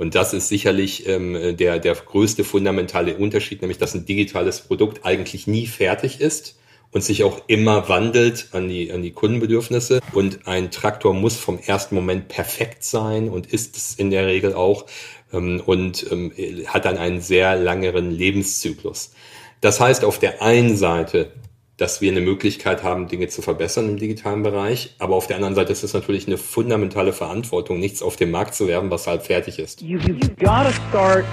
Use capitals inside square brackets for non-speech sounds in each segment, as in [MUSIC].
Und das ist sicherlich ähm, der, der größte fundamentale Unterschied, nämlich dass ein digitales Produkt eigentlich nie fertig ist und sich auch immer wandelt an die, an die Kundenbedürfnisse. Und ein Traktor muss vom ersten Moment perfekt sein und ist es in der Regel auch ähm, und ähm, hat dann einen sehr langeren Lebenszyklus. Das heißt auf der einen Seite, dass wir eine Möglichkeit haben, Dinge zu verbessern im digitalen Bereich. Aber auf der anderen Seite ist es natürlich eine fundamentale Verantwortung, nichts auf den Markt zu werben, was halb fertig ist. You, you gotta start,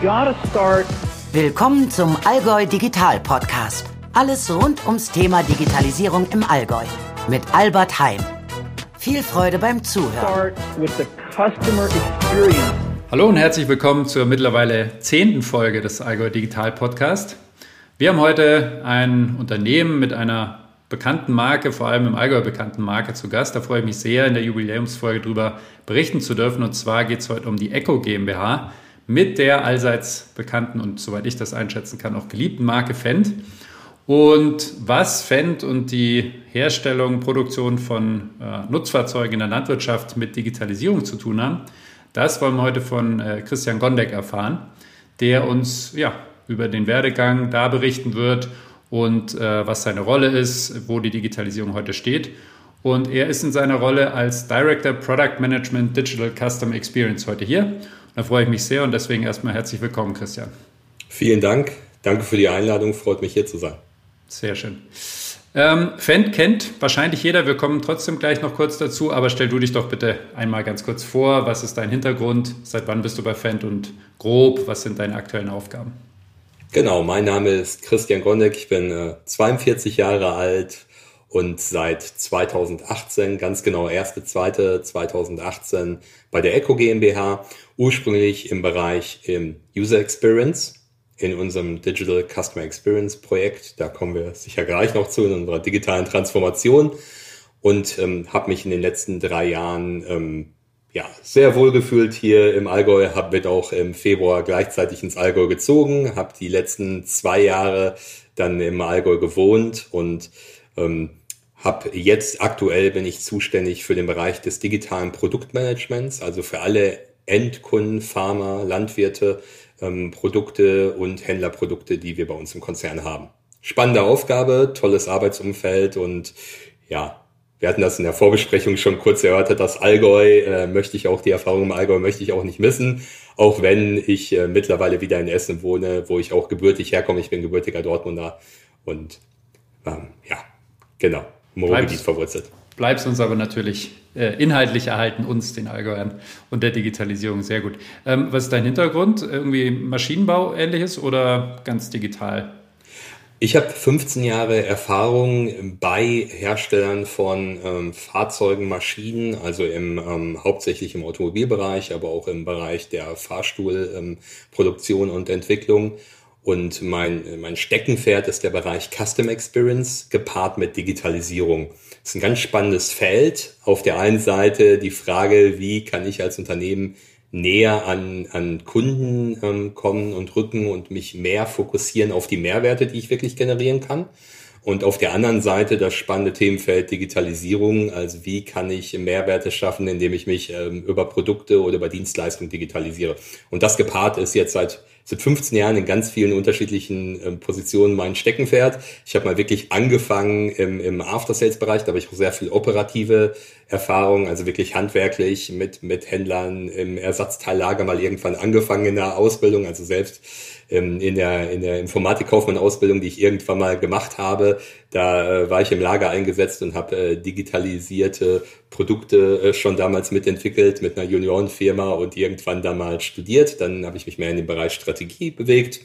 gotta start. Willkommen zum Allgäu Digital Podcast. Alles rund ums Thema Digitalisierung im Allgäu mit Albert Heim. Viel Freude beim Zuhören. Hallo und herzlich willkommen zur mittlerweile zehnten Folge des Allgäu Digital Podcast. Wir haben heute ein Unternehmen mit einer bekannten Marke, vor allem im Allgäu bekannten Marke zu Gast. Da freue ich mich sehr, in der Jubiläumsfolge darüber berichten zu dürfen. Und zwar geht es heute um die Echo GmbH mit der allseits bekannten und soweit ich das einschätzen kann, auch geliebten Marke Fendt. Und was Fendt und die Herstellung, Produktion von äh, Nutzfahrzeugen in der Landwirtschaft mit Digitalisierung zu tun haben, das wollen wir heute von äh, Christian Gondek erfahren, der uns ja, über den Werdegang da berichten wird und äh, was seine Rolle ist, wo die Digitalisierung heute steht. Und er ist in seiner Rolle als Director Product Management Digital Customer Experience heute hier. Da freue ich mich sehr und deswegen erstmal herzlich willkommen, Christian. Vielen Dank. Danke für die Einladung. Freut mich hier zu sein. Sehr schön. Ähm, Fendt kennt wahrscheinlich jeder. Wir kommen trotzdem gleich noch kurz dazu. Aber stell du dich doch bitte einmal ganz kurz vor. Was ist dein Hintergrund? Seit wann bist du bei Fendt? Und grob, was sind deine aktuellen Aufgaben? Genau, mein Name ist Christian Gondek, ich bin äh, 42 Jahre alt und seit 2018, ganz genau 1.2.2018 bei der Echo GmbH, ursprünglich im Bereich im User Experience in unserem Digital Customer Experience Projekt. Da kommen wir sicher gleich noch zu in unserer digitalen Transformation und ähm, habe mich in den letzten drei Jahren ähm, ja, sehr wohl gefühlt hier im Allgäu, habe mit auch im Februar gleichzeitig ins Allgäu gezogen, habe die letzten zwei Jahre dann im Allgäu gewohnt und ähm, habe jetzt aktuell bin ich zuständig für den Bereich des digitalen Produktmanagements, also für alle Endkunden, Farmer, Landwirte, ähm, Produkte und Händlerprodukte, die wir bei uns im Konzern haben. Spannende Aufgabe, tolles Arbeitsumfeld und ja, wir hatten das in der Vorbesprechung schon kurz erörtert, das Allgäu äh, möchte ich auch, die Erfahrung im Allgäu möchte ich auch nicht missen, auch wenn ich äh, mittlerweile wieder in Essen wohne, wo ich auch gebürtig herkomme. Ich bin gebürtiger Dortmunder und ähm, ja, genau, im Ruhrgebiet verwurzelt. Bleibst uns aber natürlich äh, inhaltlich erhalten, uns, den Allgäuern und der Digitalisierung sehr gut. Ähm, was ist dein Hintergrund? Irgendwie Maschinenbau ähnliches oder ganz digital? Ich habe 15 Jahre Erfahrung bei Herstellern von ähm, Fahrzeugen, Maschinen, also im ähm, hauptsächlich im Automobilbereich, aber auch im Bereich der Fahrstuhlproduktion ähm, und Entwicklung. Und mein, mein Steckenpferd ist der Bereich Custom Experience gepaart mit Digitalisierung. Das ist ein ganz spannendes Feld. Auf der einen Seite die Frage, wie kann ich als Unternehmen näher an, an Kunden ähm, kommen und rücken und mich mehr fokussieren auf die Mehrwerte, die ich wirklich generieren kann. Und auf der anderen Seite das spannende Themenfeld Digitalisierung. Also wie kann ich Mehrwerte schaffen, indem ich mich ähm, über Produkte oder über Dienstleistungen digitalisiere. Und das gepaart ist jetzt seit seit 15 Jahren in ganz vielen unterschiedlichen äh, Positionen mein Steckenpferd. Ich habe mal wirklich angefangen im, im After-Sales-Bereich, da habe ich auch sehr viel operative Erfahrung, also wirklich handwerklich mit, mit Händlern im Ersatzteillager mal irgendwann angefangen in der Ausbildung, also selbst ähm, in der, in der Informatikkaufmann-Ausbildung, die ich irgendwann mal gemacht habe, da äh, war ich im Lager eingesetzt und habe äh, digitalisierte Produkte äh, schon damals mitentwickelt mit einer Juniorenfirma und irgendwann damals studiert. Dann habe ich mich mehr in den Bereich Strategie bewegt.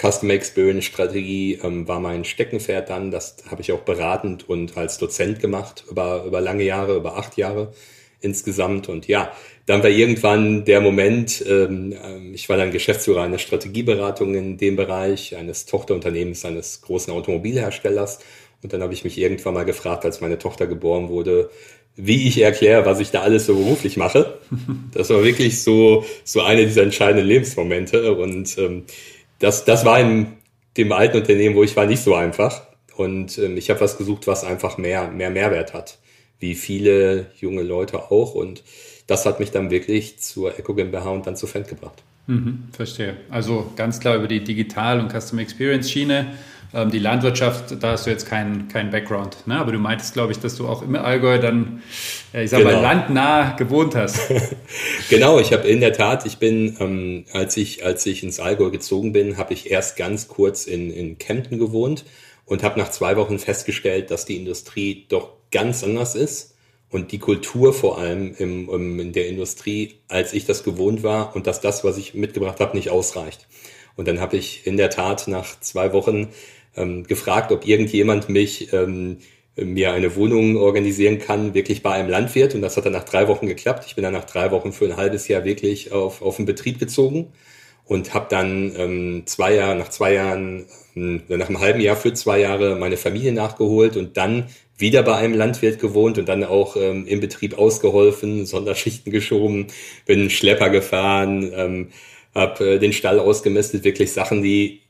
Customer Experience Strategie ähm, war mein Steckenpferd dann. Das habe ich auch beratend und als Dozent gemacht über, über lange Jahre, über acht Jahre insgesamt. Und ja, dann war irgendwann der Moment, ähm, ähm, ich war dann Geschäftsführer einer Strategieberatung in dem Bereich, eines Tochterunternehmens eines großen Automobilherstellers. Und dann habe ich mich irgendwann mal gefragt, als meine Tochter geboren wurde, wie ich erkläre, was ich da alles so beruflich mache. [LAUGHS] Das war wirklich so, so eine dieser entscheidenden Lebensmomente. Und ähm, das, das war in dem alten Unternehmen, wo ich war, nicht so einfach. Und ähm, ich habe was gesucht, was einfach mehr, mehr Mehrwert hat, wie viele junge Leute auch. Und das hat mich dann wirklich zur Eco GmbH und dann zu Fendt gebracht. Mhm, verstehe. Also ganz klar über die Digital- und Customer Experience-Schiene. Ähm, die Landwirtschaft, da hast du jetzt keinen kein Background. Ne? Aber du meintest, glaube ich, dass du auch im Allgäu dann, ich sag genau. mal, landnah gewohnt hast. [LAUGHS] genau, ich habe in der Tat, ich bin, ähm, als, ich, als ich ins Allgäu gezogen bin, habe ich erst ganz kurz in, in Kempten gewohnt und habe nach zwei Wochen festgestellt, dass die Industrie doch ganz anders ist und die Kultur vor allem im, im, in der Industrie, als ich das gewohnt war und dass das, was ich mitgebracht habe, nicht ausreicht. Und dann habe ich in der Tat nach zwei Wochen ähm, gefragt, ob irgendjemand mich ähm, mir eine Wohnung organisieren kann, wirklich bei einem Landwirt. Und das hat dann nach drei Wochen geklappt. Ich bin dann nach drei Wochen für ein halbes Jahr wirklich auf, auf den Betrieb gezogen und habe dann ähm, zwei Jahre, nach zwei Jahren, ähm, nach einem halben Jahr für zwei Jahre meine Familie nachgeholt und dann wieder bei einem Landwirt gewohnt und dann auch ähm, im Betrieb ausgeholfen, Sonderschichten geschoben, bin Schlepper gefahren, ähm, habe äh, den Stall ausgemistet, wirklich Sachen, die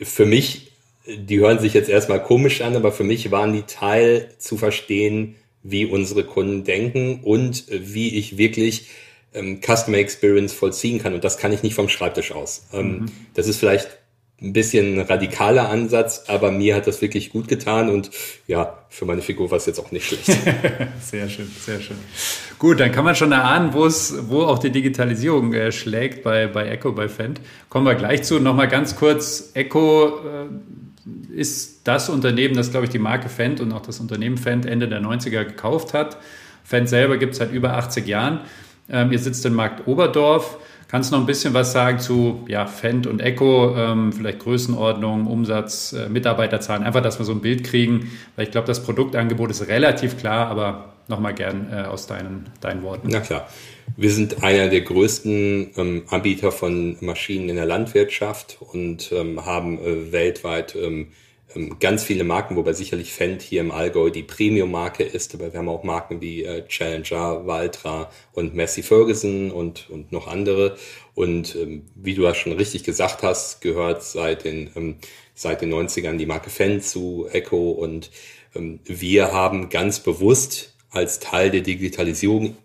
für mich, die hören sich jetzt erstmal komisch an, aber für mich waren die Teil zu verstehen, wie unsere Kunden denken und wie ich wirklich ähm, Customer Experience vollziehen kann. Und das kann ich nicht vom Schreibtisch aus. Ähm, mhm. Das ist vielleicht ein bisschen radikaler Ansatz, aber mir hat das wirklich gut getan und ja, für meine Figur war es jetzt auch nicht schlecht. [LAUGHS] sehr schön, sehr schön. Gut, dann kann man schon erahnen, wo es, wo auch die Digitalisierung äh, schlägt bei, bei Echo, bei Fendt. Kommen wir gleich zu. Nochmal ganz kurz, Echo äh, ist das Unternehmen, das, glaube ich, die Marke Fendt und auch das Unternehmen Fendt Ende der 90er gekauft hat. Fendt selber gibt es seit über 80 Jahren. Ähm, ihr sitzt in Markt Oberdorf. Kannst du noch ein bisschen was sagen zu ja, Fendt und Echo, ähm, vielleicht Größenordnung, Umsatz, äh, Mitarbeiterzahlen, einfach, dass wir so ein Bild kriegen, weil ich glaube, das Produktangebot ist relativ klar, aber nochmal gern äh, aus deinen, deinen Worten. Na klar. Wir sind einer der größten ähm, Anbieter von Maschinen in der Landwirtschaft und ähm, haben äh, weltweit ähm, ganz viele Marken, wobei sicherlich Fendt hier im Allgäu die Premium-Marke ist, aber wir haben auch Marken wie äh, Challenger, Valtra und Massey Ferguson und, und noch andere. Und ähm, wie du das schon richtig gesagt hast, gehört seit den, ähm, seit den 90ern die Marke Fendt zu Echo und ähm, wir haben ganz bewusst als Teil der Digitalisierung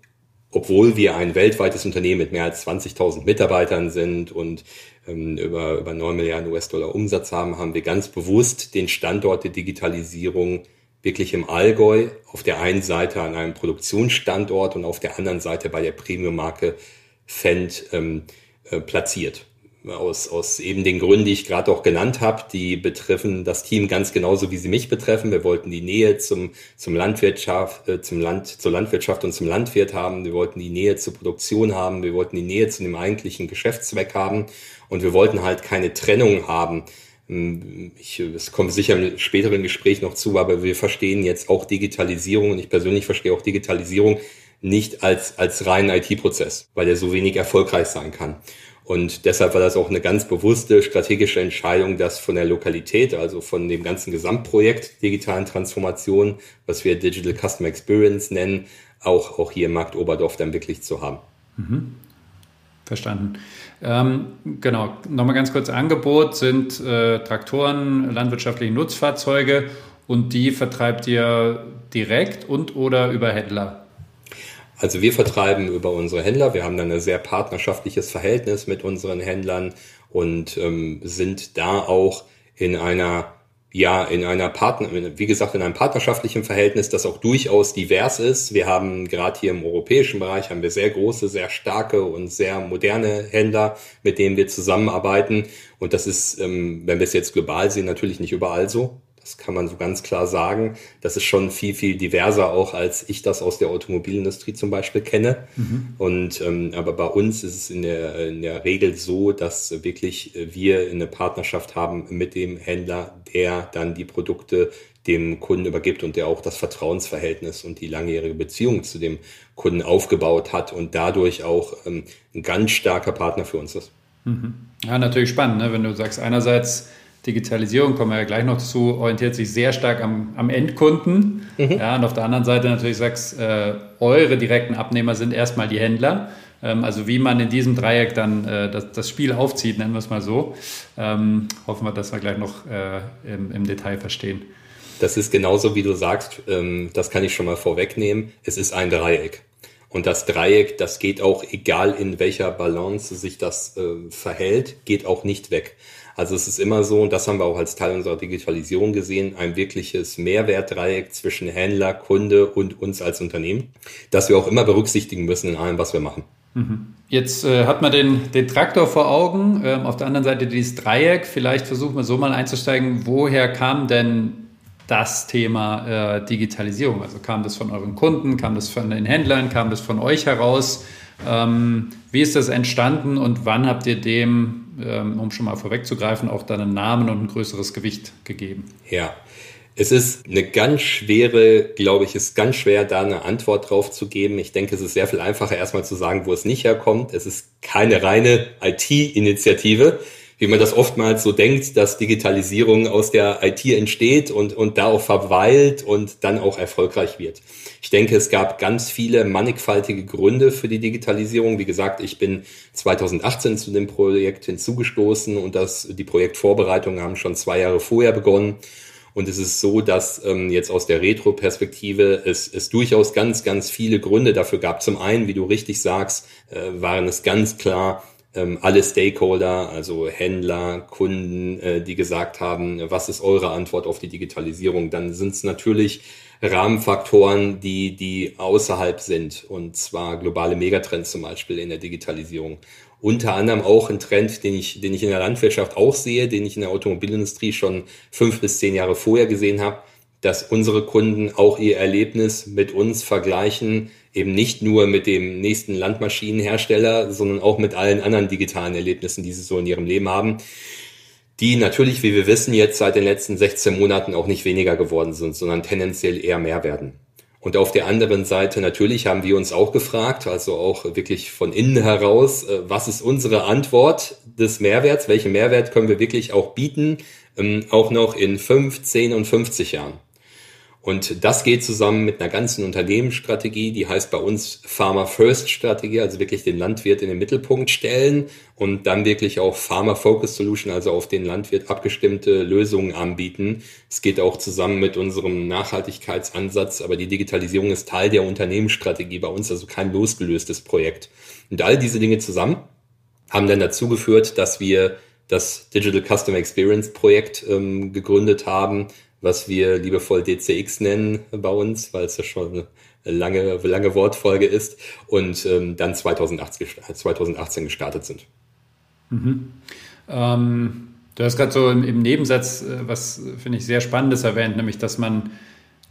obwohl wir ein weltweites Unternehmen mit mehr als 20.000 Mitarbeitern sind und ähm, über, über 9 Milliarden US-Dollar Umsatz haben, haben wir ganz bewusst den Standort der Digitalisierung wirklich im Allgäu auf der einen Seite an einem Produktionsstandort und auf der anderen Seite bei der Premium-Marke Fendt ähm, äh, platziert aus, aus eben den Gründen, die ich gerade auch genannt habe, die betreffen das Team ganz genauso, wie sie mich betreffen. Wir wollten die Nähe zum, zum Landwirtschaft, äh, zum Land, zur Landwirtschaft und zum Landwirt haben. Wir wollten die Nähe zur Produktion haben. Wir wollten die Nähe zu dem eigentlichen Geschäftszweck haben. Und wir wollten halt keine Trennung haben. Ähm, ich, es kommt sicher im späteren Gespräch noch zu, aber wir verstehen jetzt auch Digitalisierung und ich persönlich verstehe auch Digitalisierung nicht als, als reinen IT-Prozess, weil der so wenig erfolgreich sein kann. Und deshalb war das auch eine ganz bewusste strategische Entscheidung, das von der Lokalität, also von dem ganzen Gesamtprojekt digitalen Transformation, was wir Digital Customer Experience nennen, auch, auch hier im Markt Oberdorf dann wirklich zu haben. Mhm. Verstanden. Ähm, genau, nochmal ganz kurz Angebot sind äh, Traktoren, landwirtschaftliche Nutzfahrzeuge und die vertreibt ihr direkt und oder über Händler? Also wir vertreiben über unsere Händler. Wir haben dann ein sehr partnerschaftliches Verhältnis mit unseren Händlern und ähm, sind da auch in einer ja, in einer Partner, wie gesagt, in einem partnerschaftlichen Verhältnis, das auch durchaus divers ist. Wir haben gerade hier im europäischen Bereich haben wir sehr große, sehr starke und sehr moderne Händler, mit denen wir zusammenarbeiten. Und das ist, ähm, wenn wir es jetzt global sehen, natürlich nicht überall so. Das kann man so ganz klar sagen. Das ist schon viel, viel diverser auch, als ich das aus der Automobilindustrie zum Beispiel kenne. Mhm. Und ähm, aber bei uns ist es in der, in der Regel so, dass wirklich wir eine Partnerschaft haben mit dem Händler, der dann die Produkte dem Kunden übergibt und der auch das Vertrauensverhältnis und die langjährige Beziehung zu dem Kunden aufgebaut hat und dadurch auch ähm, ein ganz starker Partner für uns ist. Mhm. Ja, natürlich spannend, ne? wenn du sagst, einerseits Digitalisierung, kommen wir ja gleich noch zu, orientiert sich sehr stark am, am Endkunden. Mhm. Ja, und auf der anderen Seite natürlich sagst, äh, eure direkten Abnehmer sind erstmal die Händler. Ähm, also wie man in diesem Dreieck dann äh, das, das, Spiel aufzieht, nennen wir es mal so. Ähm, hoffen wir, dass wir gleich noch äh, im, im, Detail verstehen. Das ist genauso, wie du sagst, ähm, das kann ich schon mal vorwegnehmen. Es ist ein Dreieck. Und das Dreieck, das geht auch, egal in welcher Balance sich das äh, verhält, geht auch nicht weg. Also es ist immer so, und das haben wir auch als Teil unserer Digitalisierung gesehen, ein wirkliches Mehrwertdreieck zwischen Händler, Kunde und uns als Unternehmen, das wir auch immer berücksichtigen müssen in allem, was wir machen. Mhm. Jetzt äh, hat man den, den Traktor vor Augen, ähm, auf der anderen Seite dieses Dreieck. Vielleicht versuchen wir so mal einzusteigen, woher kam denn das Thema äh, Digitalisierung? Also kam das von euren Kunden, kam das von den Händlern, kam das von euch heraus? Ähm, wie ist das entstanden und wann habt ihr dem, ähm, um schon mal vorwegzugreifen, auch dann einen Namen und ein größeres Gewicht gegeben? Ja, es ist eine ganz schwere, glaube ich, ist ganz schwer, da eine Antwort drauf zu geben. Ich denke, es ist sehr viel einfacher, erstmal zu sagen, wo es nicht herkommt. Es ist keine reine IT-Initiative wie man das oftmals so denkt, dass Digitalisierung aus der IT entsteht und, und da auch verweilt und dann auch erfolgreich wird. Ich denke, es gab ganz viele mannigfaltige Gründe für die Digitalisierung. Wie gesagt, ich bin 2018 zu dem Projekt hinzugestoßen und das, die Projektvorbereitungen haben schon zwei Jahre vorher begonnen. Und es ist so, dass ähm, jetzt aus der Retro-Perspektive es, es durchaus ganz, ganz viele Gründe dafür gab. Zum einen, wie du richtig sagst, äh, waren es ganz klar alle Stakeholder, also Händler, Kunden, äh, die gesagt haben, was ist eure Antwort auf die Digitalisierung, dann sind es natürlich Rahmenfaktoren, die, die außerhalb sind, und zwar globale Megatrends zum Beispiel in der Digitalisierung. Unter anderem auch ein Trend, den ich, den ich in der Landwirtschaft auch sehe, den ich in der Automobilindustrie schon fünf bis zehn Jahre vorher gesehen habe, dass unsere Kunden auch ihr Erlebnis mit uns vergleichen, eben nicht nur mit dem nächsten Landmaschinenhersteller, sondern auch mit allen anderen digitalen Erlebnissen, die sie so in ihrem Leben haben, die natürlich, wie wir wissen, jetzt seit den letzten 16 Monaten auch nicht weniger geworden sind, sondern tendenziell eher mehr werden. Und auf der anderen Seite natürlich haben wir uns auch gefragt, also auch wirklich von innen heraus, äh, was ist unsere Antwort des Mehrwerts? Welchen Mehrwert können wir wirklich auch bieten, ähm, auch noch in 5, 10 und 50 Jahren? Und das geht zusammen mit einer ganzen Unternehmensstrategie, die heißt bei uns Pharma First Strategie, also wirklich den Landwirt in den Mittelpunkt stellen und dann wirklich auch Pharma Focus Solution, also auf den Landwirt abgestimmte Lösungen anbieten. Es geht auch zusammen mit unserem Nachhaltigkeitsansatz, aber die Digitalisierung ist Teil der Unternehmensstrategie bei uns, also kein losgelöstes Projekt. Und all diese Dinge zusammen haben dann dazu geführt, dass wir das Digital Customer Experience Projekt ähm, gegründet haben, was wir liebevoll DCX nennen bei uns, weil es ja schon eine lange, lange Wortfolge ist und ähm, dann 2018, 2018 gestartet sind. Mhm. Ähm, du hast gerade so im, im Nebensatz äh, was, finde ich, sehr Spannendes erwähnt, nämlich, dass man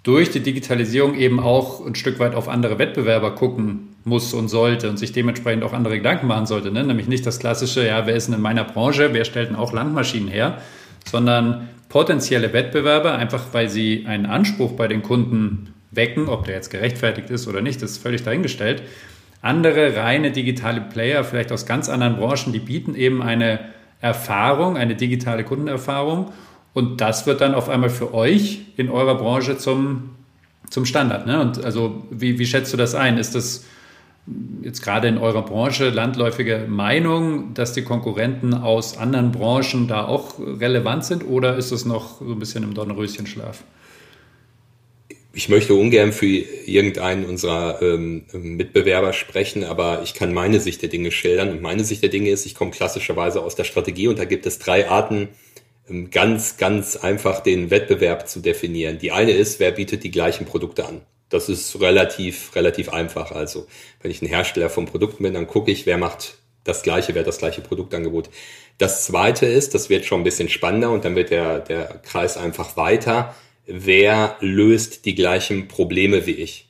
durch die Digitalisierung eben auch ein Stück weit auf andere Wettbewerber gucken muss und sollte und sich dementsprechend auch andere Gedanken machen sollte. Ne? Nämlich nicht das klassische, ja, wer ist denn in meiner Branche, wer stellt denn auch Landmaschinen her, sondern potenzielle Wettbewerber, einfach weil sie einen Anspruch bei den Kunden wecken, ob der jetzt gerechtfertigt ist oder nicht, das ist völlig dahingestellt. Andere reine digitale Player, vielleicht aus ganz anderen Branchen, die bieten eben eine Erfahrung, eine digitale Kundenerfahrung und das wird dann auf einmal für euch in eurer Branche zum, zum Standard. Ne? Und also wie, wie schätzt du das ein? Ist das jetzt gerade in eurer Branche landläufige Meinung, dass die Konkurrenten aus anderen Branchen da auch relevant sind oder ist es noch so ein bisschen im Dornröschenschlaf? Ich möchte ungern für irgendeinen unserer ähm, Mitbewerber sprechen, aber ich kann meine Sicht der Dinge schildern. Und meine Sicht der Dinge ist, ich komme klassischerweise aus der Strategie und da gibt es drei Arten, ähm, ganz, ganz einfach den Wettbewerb zu definieren. Die eine ist, wer bietet die gleichen Produkte an? Das ist relativ, relativ einfach. Also, wenn ich ein Hersteller von Produkten bin, dann gucke ich, wer macht das gleiche, wer hat das gleiche Produktangebot. Das zweite ist, das wird schon ein bisschen spannender und dann wird der, der Kreis einfach weiter. Wer löst die gleichen Probleme wie ich?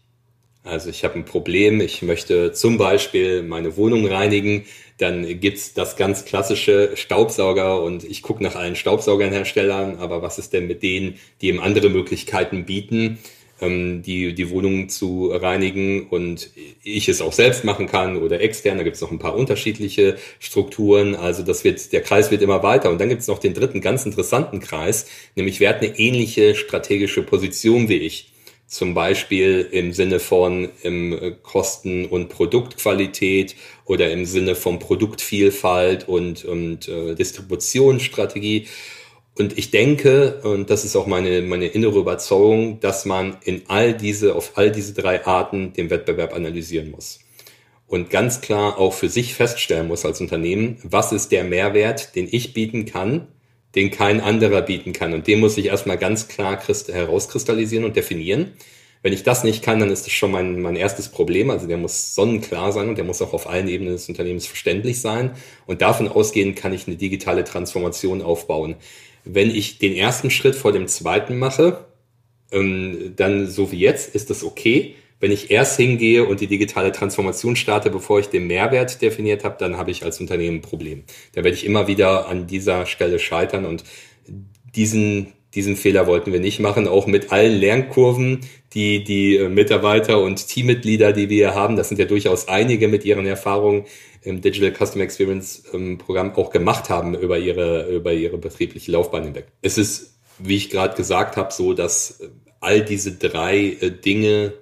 Also ich habe ein Problem, ich möchte zum Beispiel meine Wohnung reinigen, dann gibt's das ganz klassische Staubsauger und ich gucke nach allen Staubsaugerherstellern, aber was ist denn mit denen, die ihm andere Möglichkeiten bieten? Ähm, die, die Wohnung zu reinigen und ich es auch selbst machen kann oder extern. Da gibt es noch ein paar unterschiedliche Strukturen. Also das wird, der Kreis wird immer weiter. Und dann gibt es noch den dritten ganz interessanten Kreis, nämlich wer hat eine ähnliche strategische Position wie ich. Zum Beispiel im Sinne von im äh, Kosten- und Produktqualität oder im Sinne von Produktvielfalt und, und äh, Distributionsstrategie. Und ich denke, und das ist auch meine, meine innere Überzeugung, dass man in all diese, auf all diese drei Arten den Wettbewerb analysieren muss. und ganz klar auch für sich feststellen muss als Unternehmen, was ist der Mehrwert, den ich bieten kann, den kein anderer bieten kann. Und den muss ich erstmal ganz klar herauskristallisieren und definieren. Wenn ich das nicht kann, dann ist das schon mein, mein erstes Problem. Also der muss sonnenklar sein und der muss auch auf allen Ebenen des Unternehmens verständlich sein. Und davon ausgehend kann ich eine digitale Transformation aufbauen. Wenn ich den ersten Schritt vor dem zweiten mache, ähm, dann so wie jetzt, ist das okay. Wenn ich erst hingehe und die digitale Transformation starte, bevor ich den Mehrwert definiert habe, dann habe ich als Unternehmen ein Problem. Da werde ich immer wieder an dieser Stelle scheitern und diesen, diesen Fehler wollten wir nicht machen, auch mit allen Lernkurven, die die äh, Mitarbeiter und Teammitglieder, die wir haben, das sind ja durchaus einige mit ihren Erfahrungen im Digital Customer Experience ähm, Programm auch gemacht haben über ihre, über ihre betriebliche Laufbahn hinweg. Es ist, wie ich gerade gesagt habe, so, dass äh, all diese drei äh, Dinge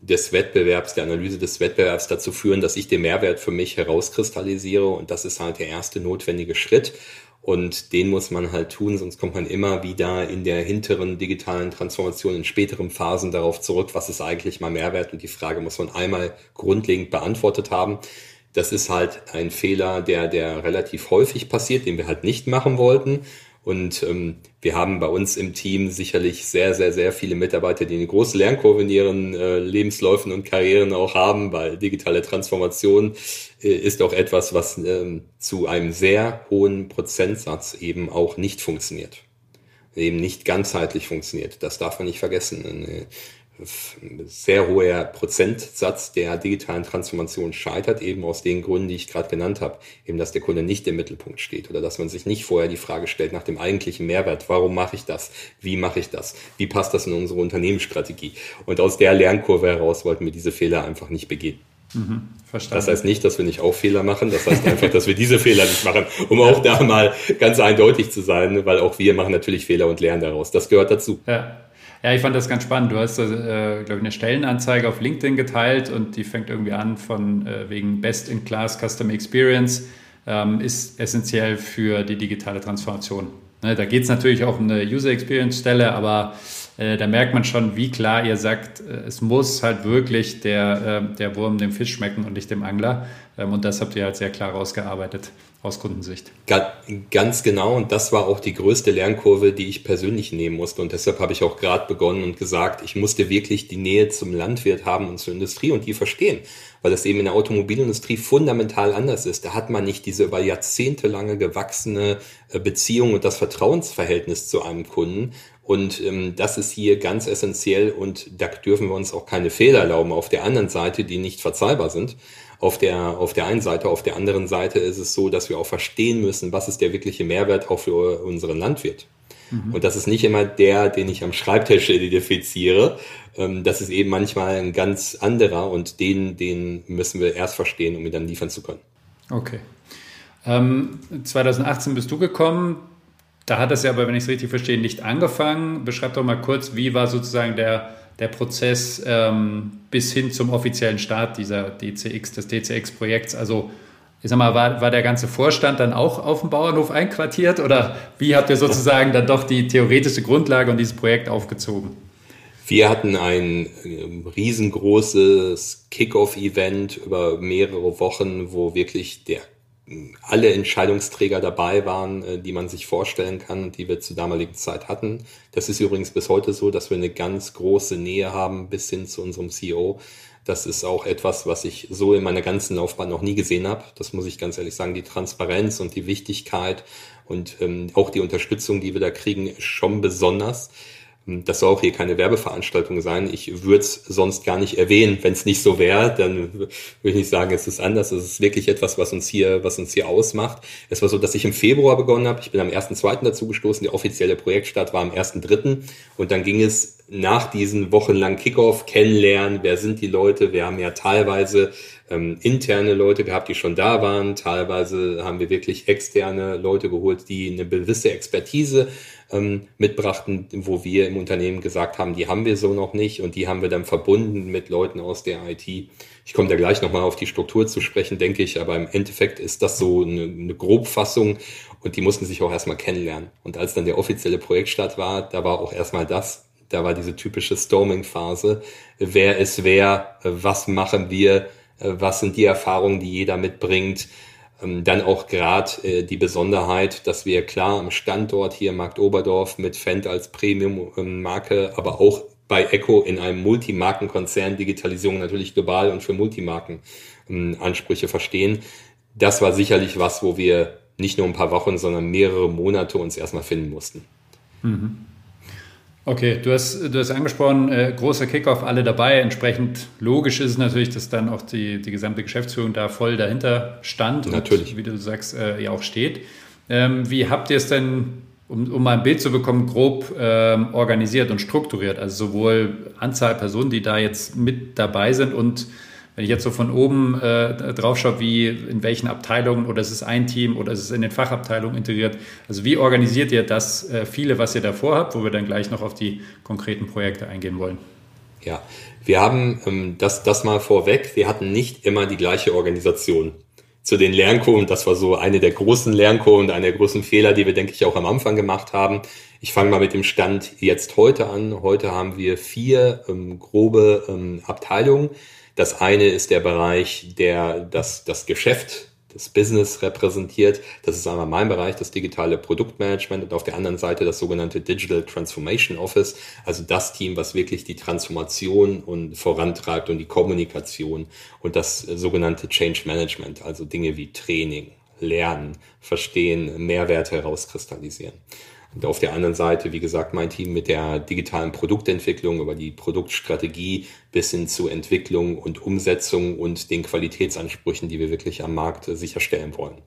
des Wettbewerbs, der Analyse des Wettbewerbs dazu führen, dass ich den Mehrwert für mich herauskristallisiere und das ist halt der erste notwendige Schritt und den muss man halt tun, sonst kommt man immer wieder in der hinteren digitalen Transformation in späteren Phasen darauf zurück, was ist eigentlich mal Mehrwert und die Frage muss man einmal grundlegend beantwortet haben. Das ist halt ein Fehler, der, der relativ häufig passiert, den wir halt nicht machen wollten. Und ähm, wir haben bei uns im Team sicherlich sehr, sehr, sehr viele Mitarbeiter, die eine große Lernkurve in ihren äh, Lebensläufen und Karrieren auch haben, weil digitale Transformation äh, ist auch etwas, was ähm, zu einem sehr hohen Prozentsatz eben auch nicht funktioniert. Eben nicht ganzheitlich funktioniert. Das darf man nicht vergessen. Eine sehr hoher Prozentsatz der digitalen Transformation scheitert, eben aus den Gründen, die ich gerade genannt habe. Eben, dass der Kunde nicht im Mittelpunkt steht oder dass man sich nicht vorher die Frage stellt nach dem eigentlichen Mehrwert. Warum mache ich das? Wie mache ich das? Wie passt das in unsere Unternehmensstrategie? Und aus der Lernkurve heraus wollten wir diese Fehler einfach nicht begehen. Mhm, das heißt nicht, dass wir nicht auch Fehler machen. Das heißt einfach, dass wir diese Fehler nicht machen, um auch da mal ganz eindeutig zu sein, weil auch wir machen natürlich Fehler und lernen daraus. Das gehört dazu. Ja. Ja, ich fand das ganz spannend. Du hast, äh, glaube ich, eine Stellenanzeige auf LinkedIn geteilt und die fängt irgendwie an von äh, wegen Best in Class Customer Experience ähm, ist essentiell für die digitale Transformation. Ne, da geht es natürlich auch um eine User Experience Stelle, aber äh, da merkt man schon, wie klar ihr sagt, äh, es muss halt wirklich der, äh, der Wurm dem Fisch schmecken und nicht dem Angler. Ähm, und das habt ihr halt sehr klar rausgearbeitet aus Kundensicht. Ganz genau. Und das war auch die größte Lernkurve, die ich persönlich nehmen musste. Und deshalb habe ich auch gerade begonnen und gesagt, ich musste wirklich die Nähe zum Landwirt haben und zur Industrie und die verstehen. Weil das eben in der Automobilindustrie fundamental anders ist. Da hat man nicht diese über Jahrzehnte lange gewachsene äh, Beziehung und das Vertrauensverhältnis zu einem Kunden. Und ähm, das ist hier ganz essentiell und da dürfen wir uns auch keine Fehler erlauben auf der anderen Seite, die nicht verzeihbar sind auf der, auf der einen Seite. Auf der anderen Seite ist es so, dass wir auch verstehen müssen, was ist der wirkliche Mehrwert auch für unseren Landwirt. Mhm. Und das ist nicht immer der, den ich am Schreibtisch identifiziere. Ähm, das ist eben manchmal ein ganz anderer und den, den müssen wir erst verstehen, um ihn dann liefern zu können. Okay. Ähm, 2018 bist du gekommen. Da hat es ja aber, wenn ich es richtig verstehe, nicht angefangen. Beschreib doch mal kurz, wie war sozusagen der der Prozess ähm, bis hin zum offiziellen Start dieser DCX, des DCX-Projekts? Also ich sag mal, war, war der ganze Vorstand dann auch auf dem Bauernhof einquartiert oder wie habt ihr sozusagen dann doch die theoretische Grundlage und dieses Projekt aufgezogen? Wir hatten ein ähm, riesengroßes Kick-off-Event über mehrere Wochen, wo wirklich der alle Entscheidungsträger dabei waren, äh, die man sich vorstellen kann, die wir zur damaligen Zeit hatten. Das ist übrigens bis heute so, dass wir eine ganz große Nähe haben bis hin zu unserem CEO. Das ist auch etwas, was ich so in meiner ganzen Laufbahn noch nie gesehen habe. Das muss ich ganz ehrlich sagen. Die Transparenz und die Wichtigkeit und ähm, auch die Unterstützung, die wir da kriegen, schon besonders. Das soll auch hier keine Werbeveranstaltung sein. Ich würde es sonst gar nicht erwähnen. Wenn es nicht so wäre, dann würde ich nicht sagen, es ist anders. Es ist wirklich etwas, was uns hier, was uns hier ausmacht. Es war so, dass ich im Februar begonnen habe. Ich bin am 1.2. dazu gestoßen. Der offizielle Projektstart war am 1.3. Und dann ging es nach diesen wochenlangen Kickoff kennenlernen. Wer sind die Leute? Wir haben ja teilweise ähm, interne Leute gehabt, die schon da waren. Teilweise haben wir wirklich externe Leute geholt, die eine gewisse Expertise ähm, mitbrachten, wo wir im Unternehmen gesagt haben, die haben wir so noch nicht und die haben wir dann verbunden mit Leuten aus der IT. Ich komme da gleich nochmal auf die Struktur zu sprechen, denke ich, aber im Endeffekt ist das so eine, eine Grobfassung und die mussten sich auch erstmal kennenlernen. Und als dann der offizielle Projektstart war, da war auch erstmal das, da war diese typische Storming-Phase. Wer ist wer? Was machen wir? Was sind die Erfahrungen, die jeder mitbringt? Ähm, dann auch gerade äh, die Besonderheit, dass wir klar am Standort hier Markt Oberdorf mit Fendt als Premium-Marke, aber auch bei Echo in einem Multimarkenkonzern Digitalisierung natürlich global und für Multimarken ähm, Ansprüche verstehen. Das war sicherlich was, wo wir nicht nur ein paar Wochen, sondern mehrere Monate uns erstmal finden mussten. Mhm. Okay, du hast, du hast angesprochen, äh, großer Kickoff, alle dabei. Entsprechend logisch ist es natürlich, dass dann auch die, die gesamte Geschäftsführung da voll dahinter stand natürlich. und wie du sagst, äh, ja auch steht. Ähm, wie habt ihr es denn, um, um mal ein Bild zu bekommen, grob ähm, organisiert und strukturiert? Also sowohl Anzahl Personen, die da jetzt mit dabei sind und wenn ich jetzt so von oben äh, drauf schaue, wie in welchen Abteilungen oder ist es ein Team oder ist es in den Fachabteilungen integriert, also wie organisiert ihr das äh, viele, was ihr davor habt, wo wir dann gleich noch auf die konkreten Projekte eingehen wollen? Ja, wir haben ähm, das, das mal vorweg, wir hatten nicht immer die gleiche Organisation. Zu den Lernkurven, das war so eine der großen Lernkurven, einer der großen Fehler, die wir, denke ich, auch am Anfang gemacht haben. Ich fange mal mit dem Stand jetzt heute an. Heute haben wir vier ähm, grobe ähm, Abteilungen das eine ist der Bereich, der das, das Geschäft, das Business repräsentiert. Das ist einmal mein Bereich, das digitale Produktmanagement und auf der anderen Seite das sogenannte Digital Transformation Office, also das Team, was wirklich die Transformation und vorantreibt und die Kommunikation und das sogenannte Change Management, also Dinge wie Training, Lernen, Verstehen, Mehrwerte herauskristallisieren. Und auf der anderen Seite, wie gesagt, mein Team mit der digitalen Produktentwicklung über die Produktstrategie bis hin zu Entwicklung und Umsetzung und den Qualitätsansprüchen, die wir wirklich am Markt sicherstellen wollen.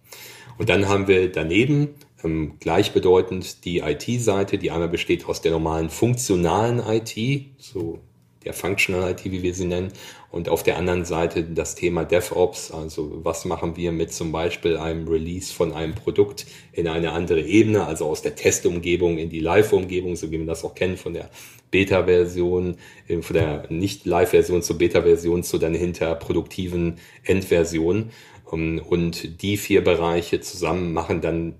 Und dann haben wir daneben ähm, gleichbedeutend die IT-Seite, die einmal besteht aus der normalen funktionalen IT, so der Functional IT, wie wir sie nennen. Und auf der anderen Seite das Thema DevOps, also was machen wir mit zum Beispiel einem Release von einem Produkt in eine andere Ebene, also aus der Testumgebung in die Live-Umgebung, so wie wir das auch kennen von der Beta-Version, äh, von der Nicht-Live-Version zur Beta-Version zu dann hinter produktiven Endversion. Ähm, und die vier Bereiche zusammen machen dann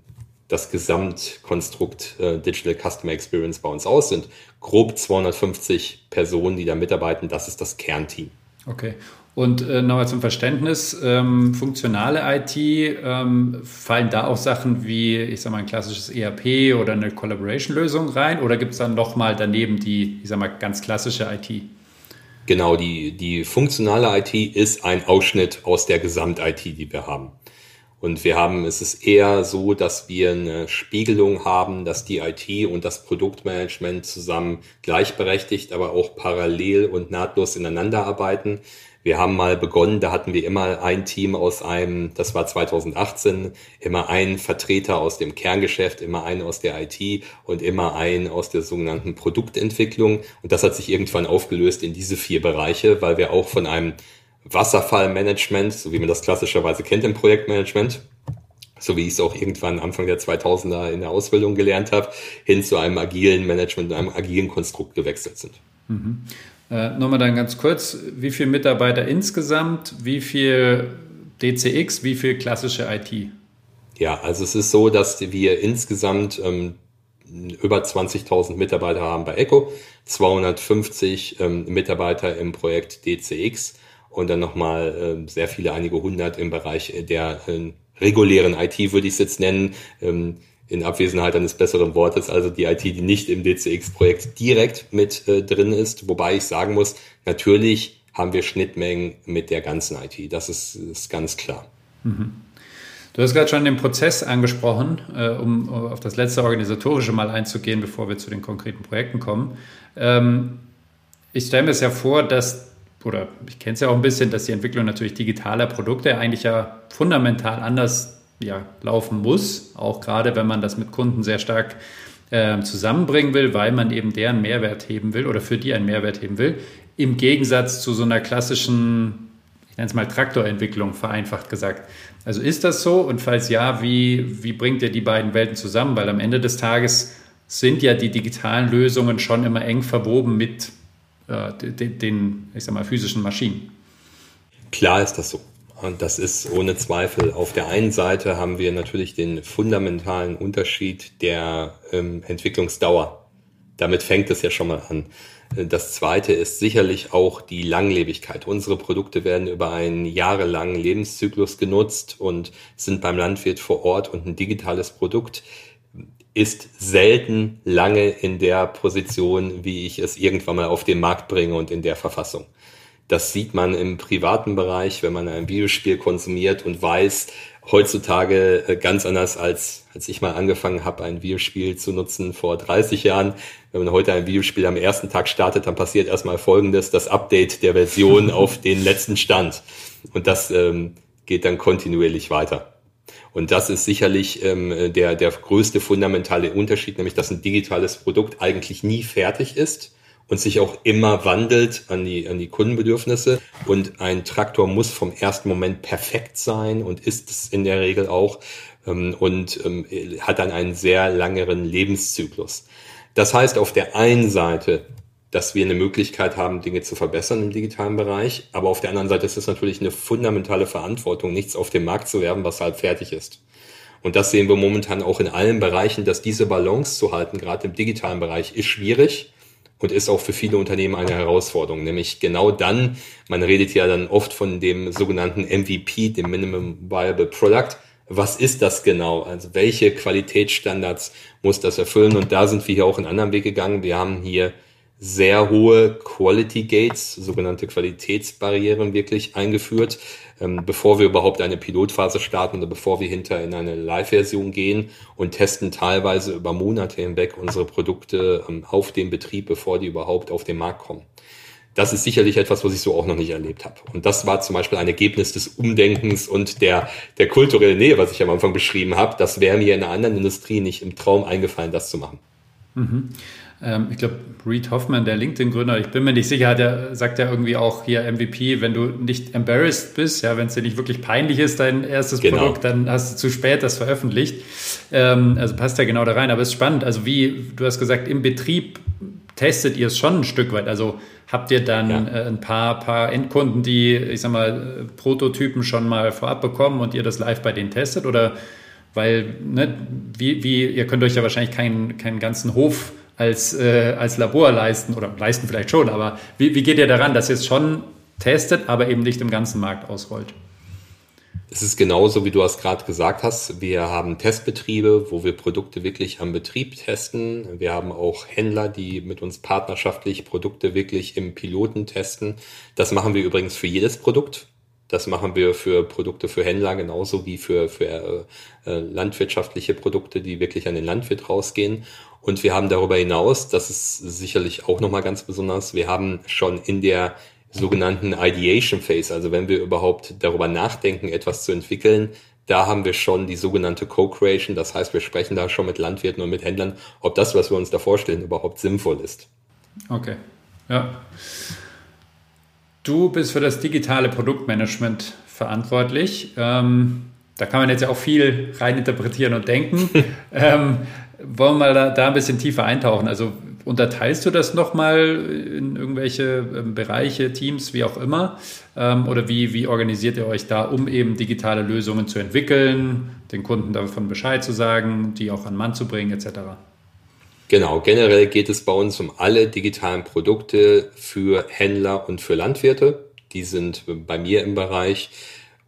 das Gesamtkonstrukt äh, Digital Customer Experience bei uns aus. Sind grob 250 Personen, die da mitarbeiten. Das ist das Kernteam. Okay. Und äh, nochmal zum Verständnis, ähm, funktionale IT, ähm, fallen da auch Sachen wie, ich sag mal, ein klassisches ERP oder eine Collaboration-Lösung rein? Oder gibt es dann nochmal daneben die, ich sag mal, ganz klassische IT? Genau, die, die funktionale IT ist ein Ausschnitt aus der Gesamt-IT, die wir haben. Und wir haben, es ist eher so, dass wir eine Spiegelung haben, dass die IT und das Produktmanagement zusammen gleichberechtigt, aber auch parallel und nahtlos ineinander arbeiten. Wir haben mal begonnen, da hatten wir immer ein Team aus einem, das war 2018, immer einen Vertreter aus dem Kerngeschäft, immer einen aus der IT und immer einen aus der sogenannten Produktentwicklung. Und das hat sich irgendwann aufgelöst in diese vier Bereiche, weil wir auch von einem Wasserfallmanagement, so wie man das klassischerweise kennt im Projektmanagement, so wie ich es auch irgendwann Anfang der 2000er in der Ausbildung gelernt habe, hin zu einem agilen Management, einem agilen Konstrukt gewechselt sind. Mhm. Äh, Nochmal dann ganz kurz, wie viele Mitarbeiter insgesamt, wie viel DCX, wie viel klassische IT? Ja, also es ist so, dass wir insgesamt ähm, über 20.000 Mitarbeiter haben bei Echo, 250 ähm, Mitarbeiter im Projekt DCX und dann nochmal äh, sehr viele, einige hundert im Bereich der äh, regulären IT, würde ich es jetzt nennen, ähm, in Abwesenheit eines besseren Wortes, also die IT, die nicht im DCX-Projekt direkt mit äh, drin ist. Wobei ich sagen muss, natürlich haben wir Schnittmengen mit der ganzen IT. Das ist, ist ganz klar. Mhm. Du hast gerade schon den Prozess angesprochen, äh, um auf das letzte organisatorische mal einzugehen, bevor wir zu den konkreten Projekten kommen. Ähm, ich stelle mir es ja vor, dass oder ich kenne es ja auch ein bisschen, dass die Entwicklung natürlich digitaler Produkte eigentlich ja fundamental anders ja, laufen muss, auch gerade wenn man das mit Kunden sehr stark äh, zusammenbringen will, weil man eben deren Mehrwert heben will oder für die einen Mehrwert heben will, im Gegensatz zu so einer klassischen, ich nenne es mal Traktorentwicklung, vereinfacht gesagt. Also ist das so und falls ja, wie, wie bringt ihr die beiden Welten zusammen? Weil am Ende des Tages sind ja die digitalen Lösungen schon immer eng verwoben mit den, den, ich sag mal, physischen Maschinen. Klar ist das so. Und das ist ohne Zweifel. Auf der einen Seite haben wir natürlich den fundamentalen Unterschied der ähm, Entwicklungsdauer. Damit fängt es ja schon mal an. Das zweite ist sicherlich auch die Langlebigkeit. Unsere Produkte werden über einen jahrelangen Lebenszyklus genutzt und sind beim Landwirt vor Ort und ein digitales Produkt ist selten lange in der Position, wie ich es irgendwann mal auf den Markt bringe und in der Verfassung. Das sieht man im privaten Bereich, wenn man ein Videospiel konsumiert und weiß, heutzutage äh, ganz anders als als ich mal angefangen habe, ein Videospiel zu nutzen vor 30 Jahren. Wenn man heute ein Videospiel am ersten Tag startet, dann passiert erstmal Folgendes, das Update der Version [LAUGHS] auf den letzten Stand. Und das ähm, geht dann kontinuierlich weiter. Und das ist sicherlich ähm, der, der größte fundamentale Unterschied, nämlich dass ein digitales Produkt eigentlich nie fertig ist und sich auch immer wandelt an die, an die Kundenbedürfnisse. Und ein Traktor muss vom ersten Moment perfekt sein und ist es in der Regel auch ähm, und ähm, hat dann einen sehr langeren Lebenszyklus. Das heißt auf der einen Seite, dass wir eine Möglichkeit haben, Dinge zu verbessern im digitalen Bereich, aber auf der anderen Seite ist es natürlich eine fundamentale Verantwortung, nichts auf den Markt zu werben, was halb fertig ist. Und das sehen wir momentan auch in allen Bereichen, dass diese Balance zu halten, gerade im digitalen Bereich, ist schwierig und ist auch für viele Unternehmen eine Herausforderung. Nämlich genau dann, man redet ja dann oft von dem sogenannten MVP, dem Minimum Viable Product. Was ist das genau? Also welche Qualitätsstandards muss das erfüllen? Und da sind wir hier auch einen anderen Weg gegangen. Wir haben hier sehr hohe Quality Gates, sogenannte Qualitätsbarrieren wirklich eingeführt, ähm, bevor wir überhaupt eine Pilotphase starten oder bevor wir hinter in eine Live-Version gehen und testen teilweise über Monate hinweg unsere Produkte ähm, auf dem Betrieb, bevor die überhaupt auf den Markt kommen. Das ist sicherlich etwas, was ich so auch noch nicht erlebt habe. Und das war zum Beispiel ein Ergebnis des Umdenkens und der, der kulturellen Nähe, was ich am Anfang beschrieben habe. Das wäre mir in einer anderen Industrie nicht im Traum eingefallen, das zu machen. Mhm. Ähm, ich glaube, Reed Hoffman, der LinkedIn-Gründer, ich bin mir nicht sicher, der sagt ja irgendwie auch hier MVP, wenn du nicht embarrassed bist, ja, wenn es dir nicht wirklich peinlich ist, dein erstes genau. Produkt, dann hast du zu spät das veröffentlicht. Ähm, also passt ja genau da rein. Aber es ist spannend. Also wie, du hast gesagt, im Betrieb testet ihr es schon ein Stück weit. Also habt ihr dann ja. äh, ein paar, paar Endkunden, die, ich sag mal, Prototypen schon mal vorab bekommen und ihr das live bei denen testet? Oder weil, ne, wie, wie, ihr könnt euch ja wahrscheinlich keinen, keinen ganzen Hof als, äh, als Labor leisten oder leisten vielleicht schon, aber wie, wie geht ihr daran, dass ihr es schon testet, aber eben nicht im ganzen Markt ausrollt? Es ist genauso, wie du es gerade gesagt hast. Wir haben Testbetriebe, wo wir Produkte wirklich am Betrieb testen. Wir haben auch Händler, die mit uns partnerschaftlich Produkte wirklich im Piloten testen. Das machen wir übrigens für jedes Produkt. Das machen wir für Produkte für Händler genauso wie für, für äh, äh landwirtschaftliche Produkte, die wirklich an den Landwirt rausgehen. Und wir haben darüber hinaus, das ist sicherlich auch nochmal ganz besonders, wir haben schon in der sogenannten Ideation Phase, also wenn wir überhaupt darüber nachdenken, etwas zu entwickeln, da haben wir schon die sogenannte Co-Creation. Das heißt, wir sprechen da schon mit Landwirten und mit Händlern, ob das, was wir uns da vorstellen, überhaupt sinnvoll ist. Okay, ja. Du bist für das digitale Produktmanagement verantwortlich. Ähm, da kann man jetzt ja auch viel reininterpretieren und denken. [LAUGHS] ähm, wollen wir mal da, da, ein bisschen tiefer eintauchen? Also unterteilst du das nochmal in irgendwelche ähm, Bereiche, Teams, wie auch immer? Ähm, oder wie, wie organisiert ihr euch da, um eben digitale Lösungen zu entwickeln, den Kunden davon Bescheid zu sagen, die auch an Mann zu bringen, etc.? Genau, generell geht es bei uns um alle digitalen Produkte für Händler und für Landwirte. Die sind bei mir im Bereich.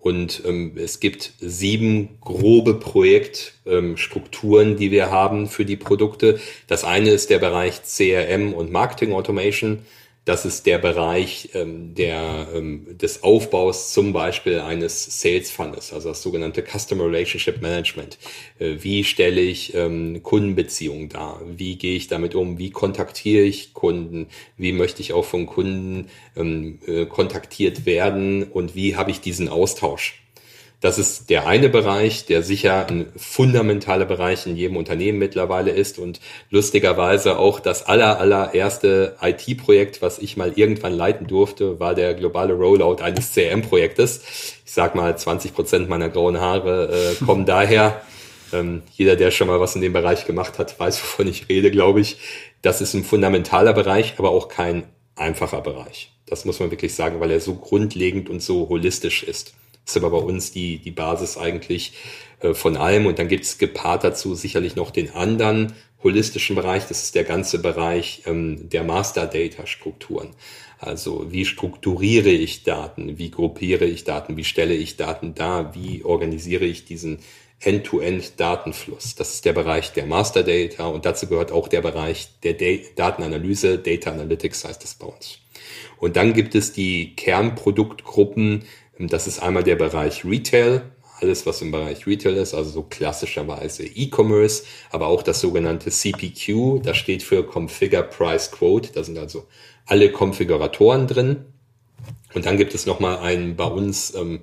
Und ähm, es gibt sieben grobe Projektstrukturen, ähm, die wir haben für die Produkte. Das eine ist der Bereich CRM und Marketing Automation. Das ist der Bereich ähm, der, ähm, des Aufbaus zum Beispiel eines Sales Fundes, also das sogenannte Customer Relationship Management. Äh, wie stelle ich ähm, Kundenbeziehungen dar? Wie gehe ich damit um? Wie kontaktiere ich Kunden? Wie möchte ich auch von Kunden ähm, äh, kontaktiert werden? Und wie habe ich diesen Austausch? Das ist der eine Bereich, der sicher ein fundamentaler Bereich in jedem Unternehmen mittlerweile ist und lustigerweise auch das aller, allererste IT-Projekt, was ich mal irgendwann leiten durfte, war der globale Rollout eines CRM-Projektes. Ich sag mal, 20 Prozent meiner grauen Haare äh, kommen [LAUGHS] daher. Ähm, jeder, der schon mal was in dem Bereich gemacht hat, weiß, wovon ich rede, glaube ich. Das ist ein fundamentaler Bereich, aber auch kein einfacher Bereich. Das muss man wirklich sagen, weil er so grundlegend und so holistisch ist ist aber bei uns die, die Basis eigentlich äh, von allem. Und dann gibt es gepaart dazu sicherlich noch den anderen holistischen Bereich, das ist der ganze Bereich ähm, der Master Data Strukturen. Also wie strukturiere ich Daten, wie gruppiere ich Daten, wie stelle ich Daten dar, wie organisiere ich diesen End-to-End-Datenfluss. Das ist der Bereich der Master Data und dazu gehört auch der Bereich der Datenanalyse, Data Analytics heißt das bei uns. Und dann gibt es die Kernproduktgruppen, das ist einmal der Bereich Retail, alles was im Bereich Retail ist, also so klassischerweise E-Commerce, aber auch das sogenannte CPQ, das steht für Configure Price Quote, da sind also alle Konfiguratoren drin. Und dann gibt es nochmal einen bei uns ähm,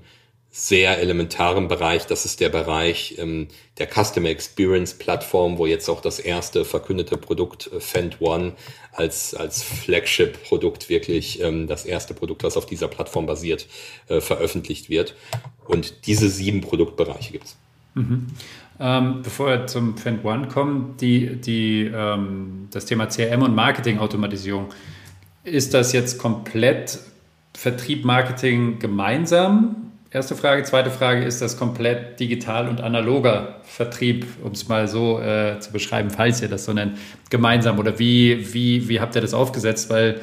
sehr elementaren Bereich. Das ist der Bereich ähm, der Customer Experience Plattform, wo jetzt auch das erste verkündete Produkt äh, Fend One als, als Flagship-Produkt wirklich ähm, das erste Produkt, was auf dieser Plattform basiert, äh, veröffentlicht wird. Und diese sieben Produktbereiche gibt's. Mhm. Ähm, bevor wir zum Fend One kommen, die, die, ähm, das Thema CRM und Marketing-Automatisierung. Ist das jetzt komplett Vertrieb, Marketing gemeinsam Erste Frage. Zweite Frage, ist das komplett digital und analoger Vertrieb, um es mal so äh, zu beschreiben, falls ihr das so nennt, gemeinsam? Oder wie, wie, wie habt ihr das aufgesetzt? Weil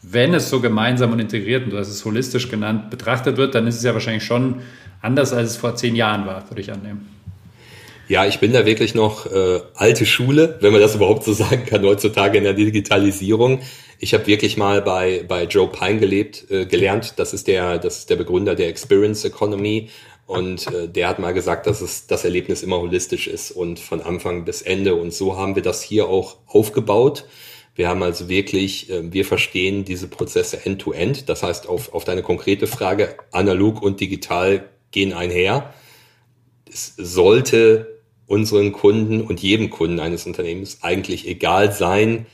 wenn es so gemeinsam und integriert, und du hast es holistisch genannt, betrachtet wird, dann ist es ja wahrscheinlich schon anders, als es vor zehn Jahren war, würde ich annehmen. Ja, ich bin da wirklich noch äh, alte Schule, wenn man das überhaupt so sagen kann, heutzutage in der Digitalisierung. Ich habe wirklich mal bei, bei Joe Pine gelebt, äh, gelernt. Das ist der, das ist der Begründer der Experience Economy. Und äh, der hat mal gesagt, dass es das Erlebnis immer holistisch ist und von Anfang bis Ende. Und so haben wir das hier auch aufgebaut. Wir haben also wirklich, äh, wir verstehen diese Prozesse end-to-end. -End. Das heißt, auf, auf deine konkrete Frage, analog und digital gehen einher. Es sollte unseren Kunden und jedem Kunden eines Unternehmens eigentlich egal sein,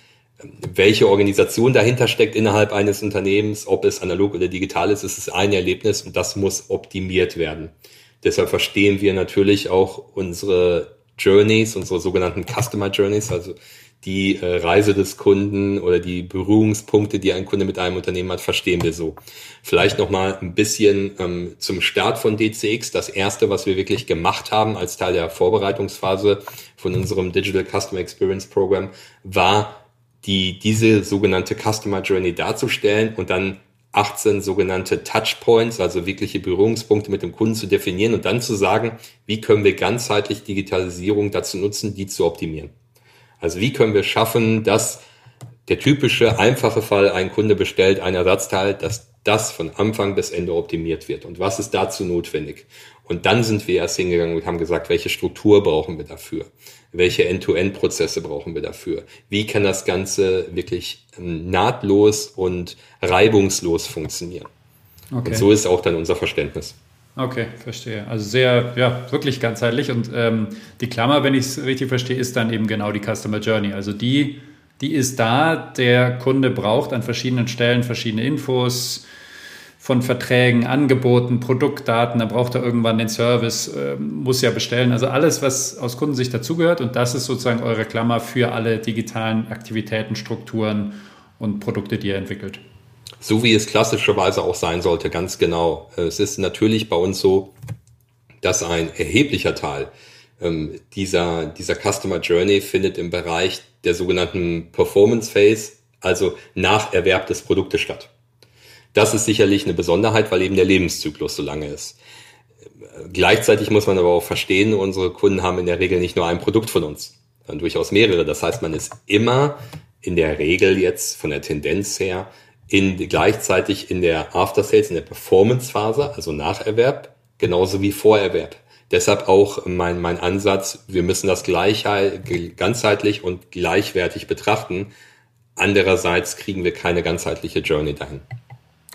welche Organisation dahinter steckt innerhalb eines Unternehmens, ob es analog oder digital ist, ist es ein Erlebnis und das muss optimiert werden. Deshalb verstehen wir natürlich auch unsere Journeys, unsere sogenannten Customer Journeys, also die äh, Reise des Kunden oder die Berührungspunkte, die ein Kunde mit einem Unternehmen hat, verstehen wir so. Vielleicht noch mal ein bisschen ähm, zum Start von DCX. Das erste, was wir wirklich gemacht haben als Teil der Vorbereitungsphase von unserem Digital Customer Experience Program, war die diese sogenannte Customer Journey darzustellen und dann 18 sogenannte Touchpoints, also wirkliche Berührungspunkte mit dem Kunden zu definieren und dann zu sagen, wie können wir ganzheitlich Digitalisierung dazu nutzen, die zu optimieren. Also wie können wir schaffen, dass der typische einfache Fall, ein Kunde bestellt ein Ersatzteil, dass das von Anfang bis Ende optimiert wird und was ist dazu notwendig. Und dann sind wir erst hingegangen und haben gesagt, welche Struktur brauchen wir dafür? Welche End-to-End-Prozesse brauchen wir dafür? Wie kann das Ganze wirklich ähm, nahtlos und reibungslos funktionieren? Okay. Und so ist auch dann unser Verständnis. Okay, verstehe. Also sehr, ja, wirklich ganzheitlich. Und ähm, die Klammer, wenn ich es richtig verstehe, ist dann eben genau die Customer Journey. Also die, die ist da, der Kunde braucht an verschiedenen Stellen verschiedene Infos, von Verträgen, Angeboten, Produktdaten, dann braucht er irgendwann den Service, äh, muss ja bestellen. Also alles, was aus Kundensicht dazugehört und das ist sozusagen eure Klammer für alle digitalen Aktivitäten, Strukturen und Produkte, die ihr entwickelt. So wie es klassischerweise auch sein sollte, ganz genau. Es ist natürlich bei uns so, dass ein erheblicher Teil ähm, dieser, dieser Customer Journey findet im Bereich der sogenannten Performance Phase, also nach Erwerb des Produktes statt. Das ist sicherlich eine Besonderheit, weil eben der Lebenszyklus so lange ist. Gleichzeitig muss man aber auch verstehen, unsere Kunden haben in der Regel nicht nur ein Produkt von uns, sondern durchaus mehrere. Das heißt, man ist immer in der Regel jetzt von der Tendenz her in, gleichzeitig in der After Sales, in der Performance-Phase, also Nacherwerb, genauso wie Vorerwerb. Deshalb auch mein, mein Ansatz, wir müssen das gleich, ganzheitlich und gleichwertig betrachten. Andererseits kriegen wir keine ganzheitliche Journey dahin.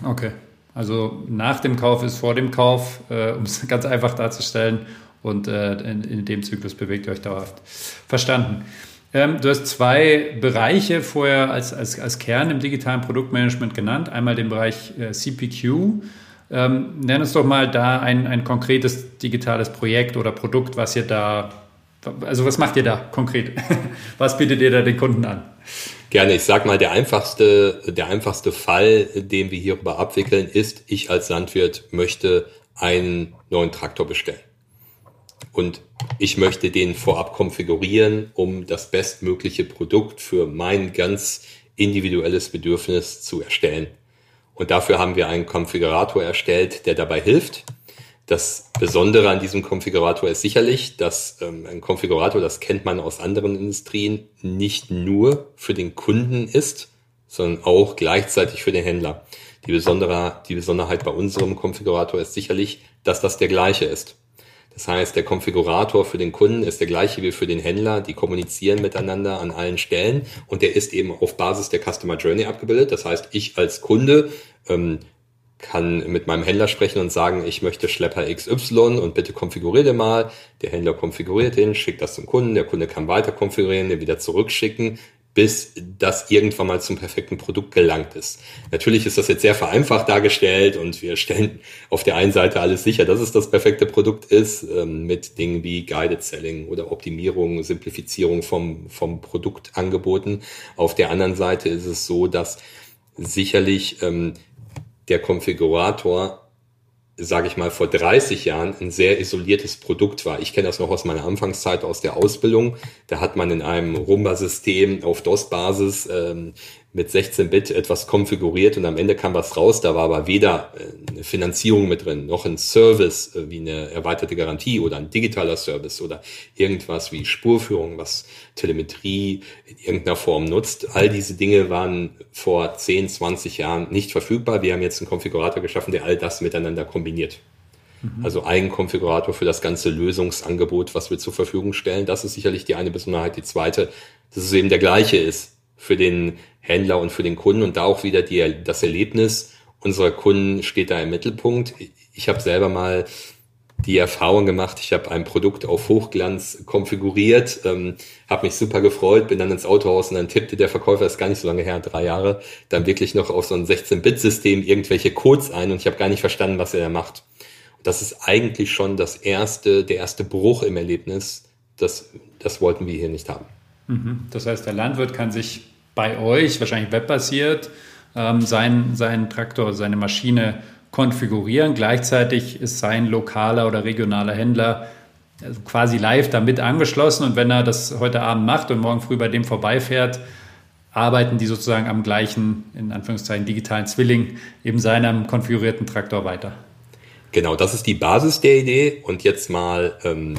Okay. Also nach dem Kauf ist vor dem Kauf, äh, um es [LAUGHS] ganz einfach darzustellen. Und äh, in, in, dem Zyklus bewegt ihr euch dauerhaft. Verstanden. Ähm, du hast zwei Bereiche vorher als, als, als Kern im digitalen Produktmanagement genannt. Einmal den Bereich äh, CPQ. Ähm, nenn uns doch mal da ein, ein konkretes digitales Projekt oder Produkt, was ihr da, also was macht ihr da konkret? [LAUGHS] was bietet ihr da den Kunden an? Gerne. Ich sag mal, der einfachste, der einfachste Fall, den wir hierüber abwickeln, ist, ich als Landwirt möchte einen neuen Traktor bestellen. und ich möchte den vorab konfigurieren, um das bestmögliche Produkt für mein ganz individuelles Bedürfnis zu erstellen. Und dafür haben wir einen Konfigurator erstellt, der dabei hilft. Das Besondere an diesem Konfigurator ist sicherlich, dass ähm, ein Konfigurator, das kennt man aus anderen Industrien, nicht nur für den Kunden ist, sondern auch gleichzeitig für den Händler. Die, Besondere, die Besonderheit bei unserem Konfigurator ist sicherlich, dass das der gleiche ist. Das heißt, der Konfigurator für den Kunden ist der gleiche wie für den Händler. Die kommunizieren miteinander an allen Stellen und der ist eben auf Basis der Customer Journey abgebildet. Das heißt, ich als Kunde ähm, kann mit meinem Händler sprechen und sagen, ich möchte Schlepper XY und bitte konfiguriere den mal. Der Händler konfiguriert den, schickt das zum Kunden. Der Kunde kann weiter konfigurieren, den wieder zurückschicken bis das irgendwann mal zum perfekten Produkt gelangt ist. Natürlich ist das jetzt sehr vereinfacht dargestellt und wir stellen auf der einen Seite alles sicher, dass es das perfekte Produkt ist, ähm, mit Dingen wie Guided Selling oder Optimierung, Simplifizierung vom, vom Produktangeboten. Auf der anderen Seite ist es so, dass sicherlich ähm, der Konfigurator sage ich mal, vor 30 Jahren ein sehr isoliertes Produkt war. Ich kenne das noch aus meiner Anfangszeit aus der Ausbildung. Da hat man in einem Rumba-System auf DOS-Basis ähm, mit 16-Bit etwas konfiguriert und am Ende kam was raus. Da war aber weder äh, eine Finanzierung mit drin, noch ein Service äh, wie eine erweiterte Garantie oder ein digitaler Service oder irgendwas wie Spurführung, was Telemetrie in irgendeiner Form nutzt. All diese Dinge waren vor 10, 20 Jahren nicht verfügbar. Wir haben jetzt einen Konfigurator geschaffen, der all das miteinander kombiniert. Mhm. Also ein Konfigurator für das ganze Lösungsangebot, was wir zur Verfügung stellen. Das ist sicherlich die eine Besonderheit. Die zweite, dass es eben der gleiche ist für den Händler und für den Kunden und da auch wieder die, das Erlebnis unserer Kunden steht da im Mittelpunkt. Ich habe selber mal die Erfahrung gemacht, ich habe ein Produkt auf Hochglanz konfiguriert, ähm, habe mich super gefreut, bin dann ins Autohaus und dann tippte der Verkäufer, ist gar nicht so lange her, drei Jahre, dann wirklich noch auf so ein 16-Bit-System irgendwelche Codes ein und ich habe gar nicht verstanden, was er da macht. Das ist eigentlich schon das erste, der erste Bruch im Erlebnis. Das, das wollten wir hier nicht haben. Mhm. Das heißt, der Landwirt kann sich bei euch, wahrscheinlich webbasiert, ähm, seinen, seinen Traktor, seine Maschine konfigurieren. Gleichzeitig ist sein lokaler oder regionaler Händler also quasi live damit angeschlossen und wenn er das heute Abend macht und morgen früh bei dem vorbeifährt, arbeiten die sozusagen am gleichen, in Anführungszeichen, digitalen Zwilling, eben seinem konfigurierten Traktor weiter. Genau, das ist die Basis der Idee und jetzt mal ähm,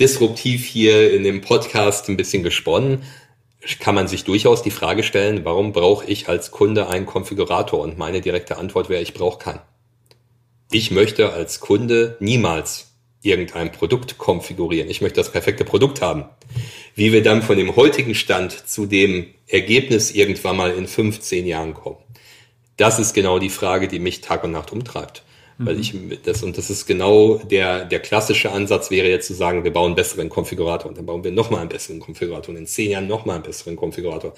disruptiv hier in dem Podcast ein bisschen gesponnen kann man sich durchaus die Frage stellen, warum brauche ich als Kunde einen Konfigurator? Und meine direkte Antwort wäre, ich brauche keinen. Ich möchte als Kunde niemals irgendein Produkt konfigurieren. Ich möchte das perfekte Produkt haben. Wie wir dann von dem heutigen Stand zu dem Ergebnis irgendwann mal in 15 Jahren kommen. Das ist genau die Frage, die mich Tag und Nacht umtreibt. Weil mhm. ich das, und das ist genau der, der klassische Ansatz wäre jetzt zu sagen, wir bauen einen besseren Konfigurator und dann bauen wir nochmal einen besseren Konfigurator und in zehn Jahren nochmal einen besseren Konfigurator.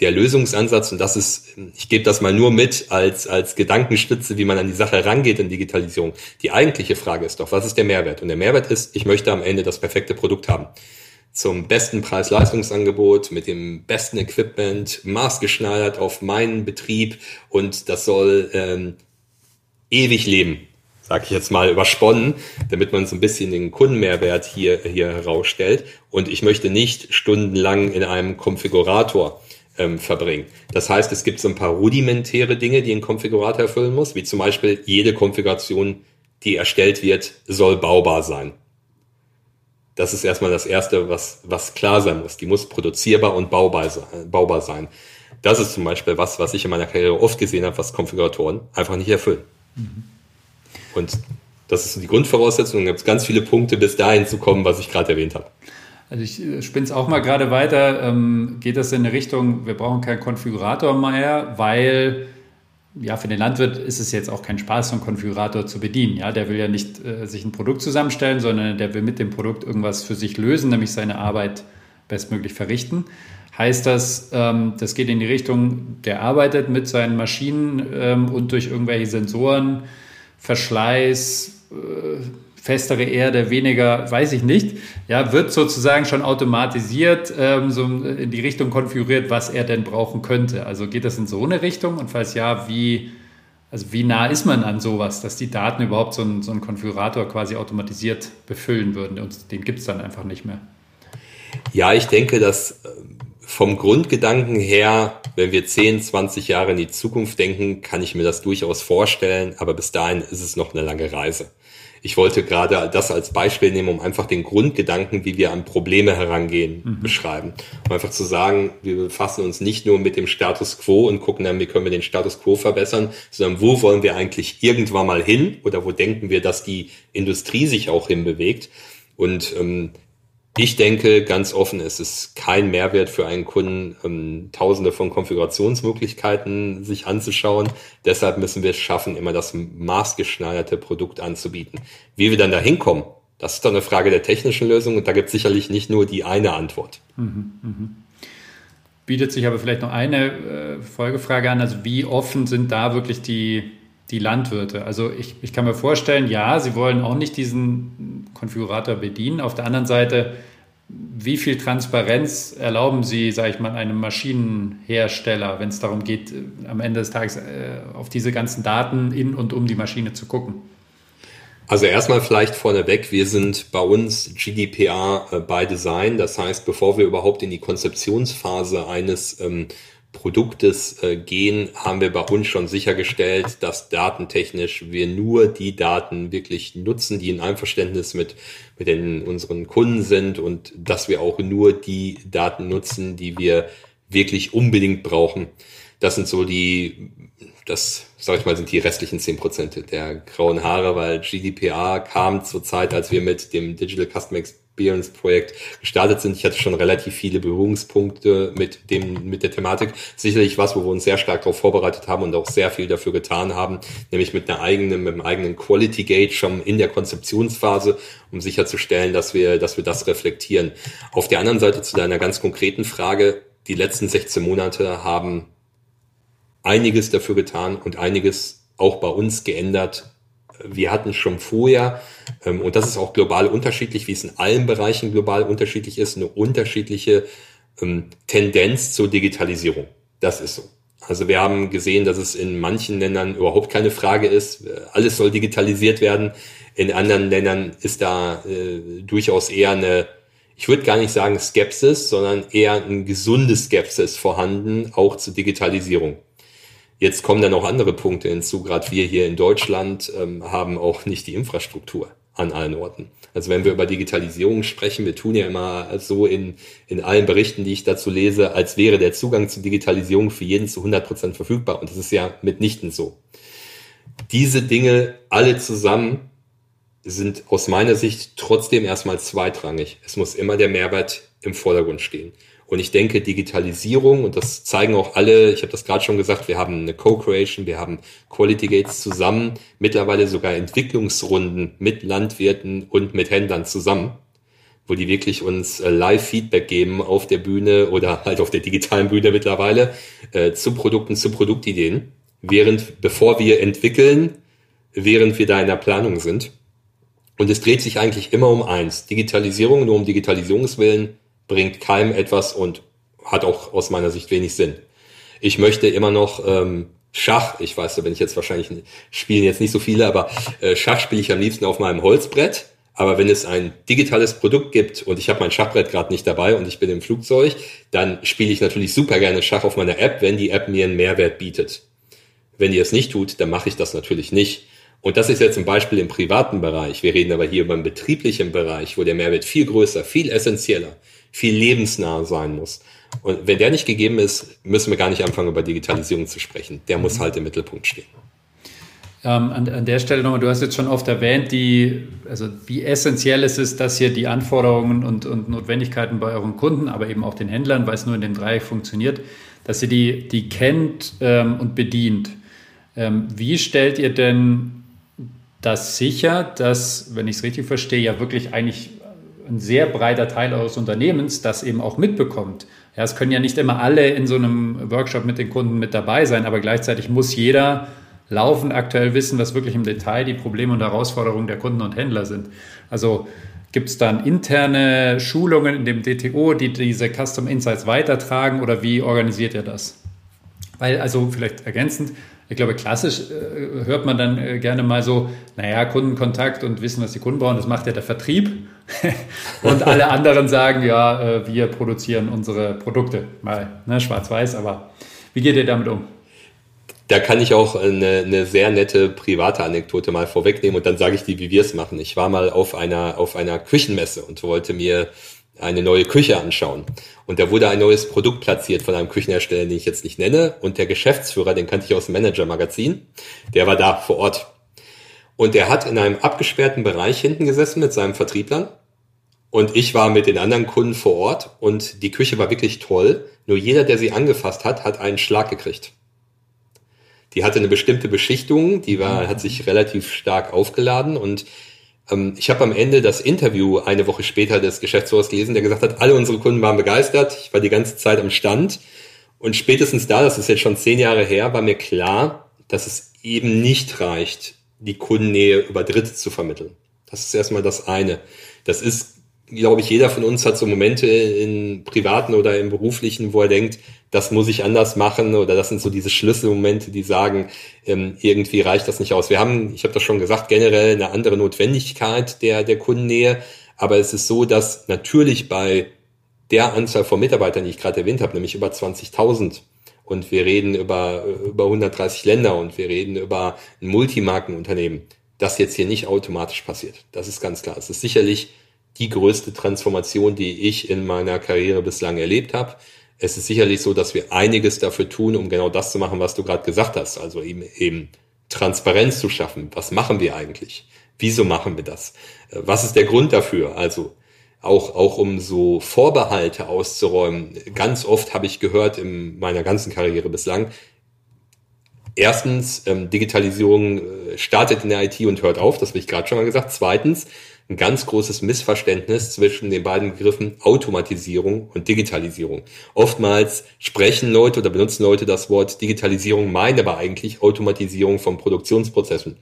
Der Lösungsansatz, und das ist, ich gebe das mal nur mit als, als Gedankenstütze, wie man an die Sache rangeht in Digitalisierung. Die eigentliche Frage ist doch, was ist der Mehrwert? Und der Mehrwert ist, ich möchte am Ende das perfekte Produkt haben zum besten Preis-Leistungsangebot mit dem besten Equipment, maßgeschneidert auf meinen Betrieb und das soll ähm, ewig leben, sage ich jetzt mal übersponnen, damit man so ein bisschen den Kundenmehrwert hier, hier herausstellt. Und ich möchte nicht stundenlang in einem Konfigurator ähm, verbringen. Das heißt, es gibt so ein paar rudimentäre Dinge, die ein Konfigurator erfüllen muss, wie zum Beispiel jede Konfiguration, die erstellt wird, soll baubar sein. Das ist erstmal das Erste, was, was klar sein muss. Die muss produzierbar und baubar, baubar sein. Das ist zum Beispiel was, was ich in meiner Karriere oft gesehen habe, was Konfiguratoren einfach nicht erfüllen. Mhm. Und das ist die Grundvoraussetzung. Da gibt es ganz viele Punkte, bis dahin zu kommen, was ich gerade erwähnt habe. Also ich äh, spinne es auch mal gerade weiter. Ähm, geht das in eine Richtung, wir brauchen keinen Konfigurator mehr, weil ja, für den Landwirt ist es jetzt auch kein Spaß, so einen Konfigurator zu bedienen. Ja, der will ja nicht äh, sich ein Produkt zusammenstellen, sondern der will mit dem Produkt irgendwas für sich lösen, nämlich seine Arbeit bestmöglich verrichten. Heißt das, ähm, das geht in die Richtung, der arbeitet mit seinen Maschinen ähm, und durch irgendwelche Sensoren, Verschleiß, äh, festere Erde, weniger, weiß ich nicht, ja, wird sozusagen schon automatisiert ähm, so in die Richtung konfiguriert, was er denn brauchen könnte. Also geht das in so eine Richtung und falls ja, wie Also wie nah ist man an sowas, dass die Daten überhaupt so einen, so einen Konfigurator quasi automatisiert befüllen würden und den gibt es dann einfach nicht mehr? Ja, ich denke, dass äh, vom Grundgedanken her, wenn wir 10, 20 Jahre in die Zukunft denken, kann ich mir das durchaus vorstellen, aber bis dahin ist es noch eine lange Reise. Ich wollte gerade das als Beispiel nehmen, um einfach den Grundgedanken, wie wir an Probleme herangehen, mhm. beschreiben. Um einfach zu sagen, wir befassen uns nicht nur mit dem Status quo und gucken dann, wie können wir den Status quo verbessern, sondern wo wollen wir eigentlich irgendwann mal hin oder wo denken wir, dass die Industrie sich auch hinbewegt. Und ähm, ich denke ganz offen, es ist kein Mehrwert für einen Kunden, ähm, tausende von Konfigurationsmöglichkeiten sich anzuschauen. Deshalb müssen wir es schaffen, immer das maßgeschneiderte Produkt anzubieten. Wie wir dann da hinkommen, das ist doch eine Frage der technischen Lösung und da gibt es sicherlich nicht nur die eine Antwort. Mhm, mh. Bietet sich aber vielleicht noch eine äh, Folgefrage an. Also wie offen sind da wirklich die die Landwirte. Also ich, ich kann mir vorstellen, ja, sie wollen auch nicht diesen Konfigurator bedienen. Auf der anderen Seite, wie viel Transparenz erlauben Sie, sage ich mal, einem Maschinenhersteller, wenn es darum geht, äh, am Ende des Tages äh, auf diese ganzen Daten in und um die Maschine zu gucken? Also erstmal vielleicht vorneweg, wir sind bei uns GDPR äh, by Design. Das heißt, bevor wir überhaupt in die Konzeptionsphase eines ähm, Produktes äh, gehen, haben wir bei uns schon sichergestellt, dass datentechnisch wir nur die Daten wirklich nutzen, die in Einverständnis mit, mit den, unseren Kunden sind und dass wir auch nur die Daten nutzen, die wir wirklich unbedingt brauchen. Das sind so die, das, sag ich mal, sind die restlichen zehn Prozent der grauen Haare, weil GDPR kam zur Zeit, als wir mit dem Digital Customer Experience Experience-Projekt gestartet sind. Ich hatte schon relativ viele Berührungspunkte mit dem, mit der Thematik. Sicherlich was, wo wir uns sehr stark darauf vorbereitet haben und auch sehr viel dafür getan haben, nämlich mit einer eigenen, mit einem eigenen Quality Gate schon in der Konzeptionsphase, um sicherzustellen, dass wir, dass wir das reflektieren. Auf der anderen Seite zu deiner ganz konkreten Frage, die letzten 16 Monate haben einiges dafür getan und einiges auch bei uns geändert, wir hatten schon vorher, ähm, und das ist auch global unterschiedlich, wie es in allen Bereichen global unterschiedlich ist, eine unterschiedliche ähm, Tendenz zur Digitalisierung. Das ist so. Also wir haben gesehen, dass es in manchen Ländern überhaupt keine Frage ist, alles soll digitalisiert werden. In anderen Ländern ist da äh, durchaus eher eine, ich würde gar nicht sagen Skepsis, sondern eher ein gesundes Skepsis vorhanden, auch zur Digitalisierung. Jetzt kommen dann auch andere Punkte hinzu. Gerade wir hier in Deutschland ähm, haben auch nicht die Infrastruktur an allen Orten. Also wenn wir über Digitalisierung sprechen, wir tun ja immer so in, in allen Berichten, die ich dazu lese, als wäre der Zugang zur Digitalisierung für jeden zu 100 Prozent verfügbar. Und das ist ja mitnichten so. Diese Dinge alle zusammen sind aus meiner Sicht trotzdem erstmal zweitrangig. Es muss immer der Mehrwert im Vordergrund stehen. Und ich denke, Digitalisierung, und das zeigen auch alle, ich habe das gerade schon gesagt, wir haben eine Co-Creation, wir haben Quality Gates zusammen, mittlerweile sogar Entwicklungsrunden mit Landwirten und mit Händlern zusammen, wo die wirklich uns äh, Live-Feedback geben auf der Bühne oder [LAUGHS] halt auf der digitalen Bühne mittlerweile äh, zu Produkten, zu Produktideen, während, bevor wir entwickeln, während wir da in der Planung sind. Und es dreht sich eigentlich immer um eins. Digitalisierung, nur um Digitalisierungswillen bringt keinem etwas und hat auch aus meiner Sicht wenig Sinn. Ich möchte immer noch ähm, Schach, ich weiß, da bin ich jetzt wahrscheinlich, spielen jetzt nicht so viele, aber äh, Schach spiele ich am liebsten auf meinem Holzbrett. Aber wenn es ein digitales Produkt gibt und ich habe mein Schachbrett gerade nicht dabei und ich bin im Flugzeug, dann spiele ich natürlich super gerne Schach auf meiner App, wenn die App mir einen Mehrwert bietet. Wenn die es nicht tut, dann mache ich das natürlich nicht. Und das ist jetzt ein Beispiel im privaten Bereich. Wir reden aber hier über einen betrieblichen Bereich, wo der Mehrwert viel größer, viel essentieller, viel lebensnah sein muss. Und wenn der nicht gegeben ist, müssen wir gar nicht anfangen, über Digitalisierung zu sprechen. Der muss halt im Mittelpunkt stehen. Ähm, an, an, der Stelle nochmal, du hast jetzt schon oft erwähnt, die, also wie essentiell es ist, dass hier die Anforderungen und, und Notwendigkeiten bei euren Kunden, aber eben auch den Händlern, weil es nur in dem Dreieck funktioniert, dass ihr die, die kennt ähm, und bedient. Ähm, wie stellt ihr denn das sicher, dass, wenn ich es richtig verstehe, ja wirklich eigentlich ein sehr breiter Teil eures Unternehmens das eben auch mitbekommt. Ja, es können ja nicht immer alle in so einem Workshop mit den Kunden mit dabei sein, aber gleichzeitig muss jeder laufend aktuell wissen, was wirklich im Detail die Probleme und Herausforderungen der Kunden und Händler sind. Also gibt es dann interne Schulungen in dem DTO, die diese Custom Insights weitertragen oder wie organisiert ihr das? Weil, also vielleicht ergänzend, Ich glaube, klassisch äh, hört man dann äh, gerne mal so, naja, Kundenkontakt und wissen, was die Kunden brauchen, das macht ja der Vertrieb. [LAUGHS] und alle anderen sagen, ja, äh, wir produzieren unsere Produkte. Mal ne, schwarz-weiß, aber wie geht ihr damit um? Da kann ich auch eine, eine sehr nette private Anekdote mal vorwegnehmen und dann sage ich dir, wie wir es machen. Ich war mal auf einer, auf einer Küchenmesse und wollte mir eine neue Küche anschauen. Und da wurde ein neues Produkt platziert von einem Küchenhersteller, den ich jetzt nicht nenne. Und der Geschäftsführer, den kannte ich aus dem Manager-Magazin, der war da vor Ort. Und der hat in einem abgesperrten Bereich hinten gesessen mit seinem Vertrieblern. Und ich war mit den anderen Kunden vor Ort und die Küche war wirklich toll. Nur jeder, der sie angefasst hat, hat einen Schlag gekriegt. Die hatte eine bestimmte Beschichtung, die war, hat sich relativ stark aufgeladen und ähm, ich habe am Ende das Interview eine Woche später des Geschäftsführers gelesen, der gesagt hat, alle unsere Kunden waren begeistert, ich war die ganze Zeit am Stand und spätestens da, das ist jetzt schon zehn Jahre her, war mir klar, dass es eben nicht reicht, die Kundennähe über Dritte zu vermitteln. Das ist erstmal das eine. Das ist glaube ich, jeder von uns hat so Momente in privaten oder im beruflichen, wo er denkt, das muss ich anders machen oder das sind so diese Schlüsselmomente, die sagen, ähm, irgendwie reicht das nicht aus. Wir haben, ich habe das schon gesagt, generell eine andere Notwendigkeit der, der Kundennähe, aber es ist so, dass natürlich bei der Anzahl von Mitarbeitern, die ich gerade erwähnt habe, nämlich über 20.000 und wir reden über, über 130 Länder und wir reden über ein Multimarkenunternehmen, das jetzt hier nicht automatisch passiert. Das ist ganz klar. Es ist sicherlich die größte Transformation, die ich in meiner Karriere bislang erlebt habe. Es ist sicherlich so, dass wir einiges dafür tun, um genau das zu machen, was du gerade gesagt hast. Also eben, eben Transparenz zu schaffen. Was machen wir eigentlich? Wieso machen wir das? Was ist der Grund dafür? Also auch, auch um so Vorbehalte auszuräumen. Ganz oft habe ich gehört in meiner ganzen Karriere bislang, erstens, ähm, Digitalisierung äh, startet in der IT und hört auf, das habe ich gerade schon mal gesagt. Zweitens, ein ganz großes Missverständnis zwischen den beiden Begriffen Automatisierung und Digitalisierung. Oftmals sprechen Leute oder benutzen Leute das Wort Digitalisierung, meinen aber eigentlich Automatisierung von Produktionsprozessen,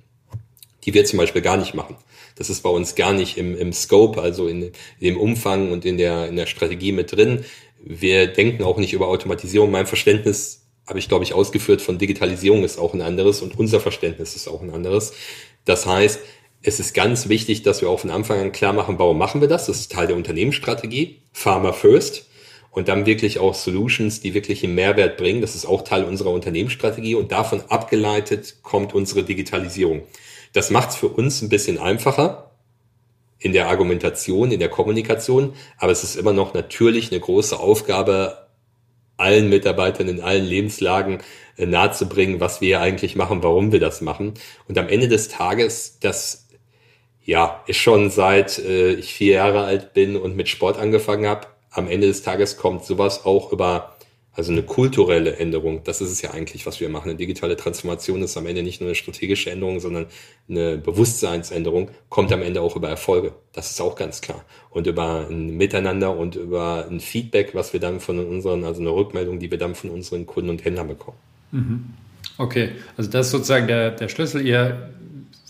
die wir zum Beispiel gar nicht machen. Das ist bei uns gar nicht im, im Scope, also in, in dem Umfang und in der, in der Strategie mit drin. Wir denken auch nicht über Automatisierung. Mein Verständnis habe ich, glaube ich, ausgeführt von Digitalisierung ist auch ein anderes und unser Verständnis ist auch ein anderes. Das heißt, es ist ganz wichtig, dass wir auch von Anfang an klar machen, warum machen wir das? Das ist Teil der Unternehmensstrategie, Pharma First. Und dann wirklich auch Solutions, die wirklich einen Mehrwert bringen. Das ist auch Teil unserer Unternehmensstrategie. Und davon abgeleitet kommt unsere Digitalisierung. Das macht es für uns ein bisschen einfacher in der Argumentation, in der Kommunikation. Aber es ist immer noch natürlich eine große Aufgabe, allen Mitarbeitern in allen Lebenslagen äh, nahezubringen, was wir eigentlich machen, warum wir das machen. Und am Ende des Tages, das ja, ist schon seit äh, ich vier Jahre alt bin und mit Sport angefangen habe. Am Ende des Tages kommt sowas auch über, also eine kulturelle Änderung. Das ist es ja eigentlich, was wir machen. Eine digitale Transformation ist am Ende nicht nur eine strategische Änderung, sondern eine Bewusstseinsänderung, kommt am Ende auch über Erfolge. Das ist auch ganz klar. Und über ein Miteinander und über ein Feedback, was wir dann von unseren, also eine Rückmeldung, die wir dann von unseren Kunden und Händlern bekommen. Mhm. Okay, also das ist sozusagen der, der Schlüssel. Ihr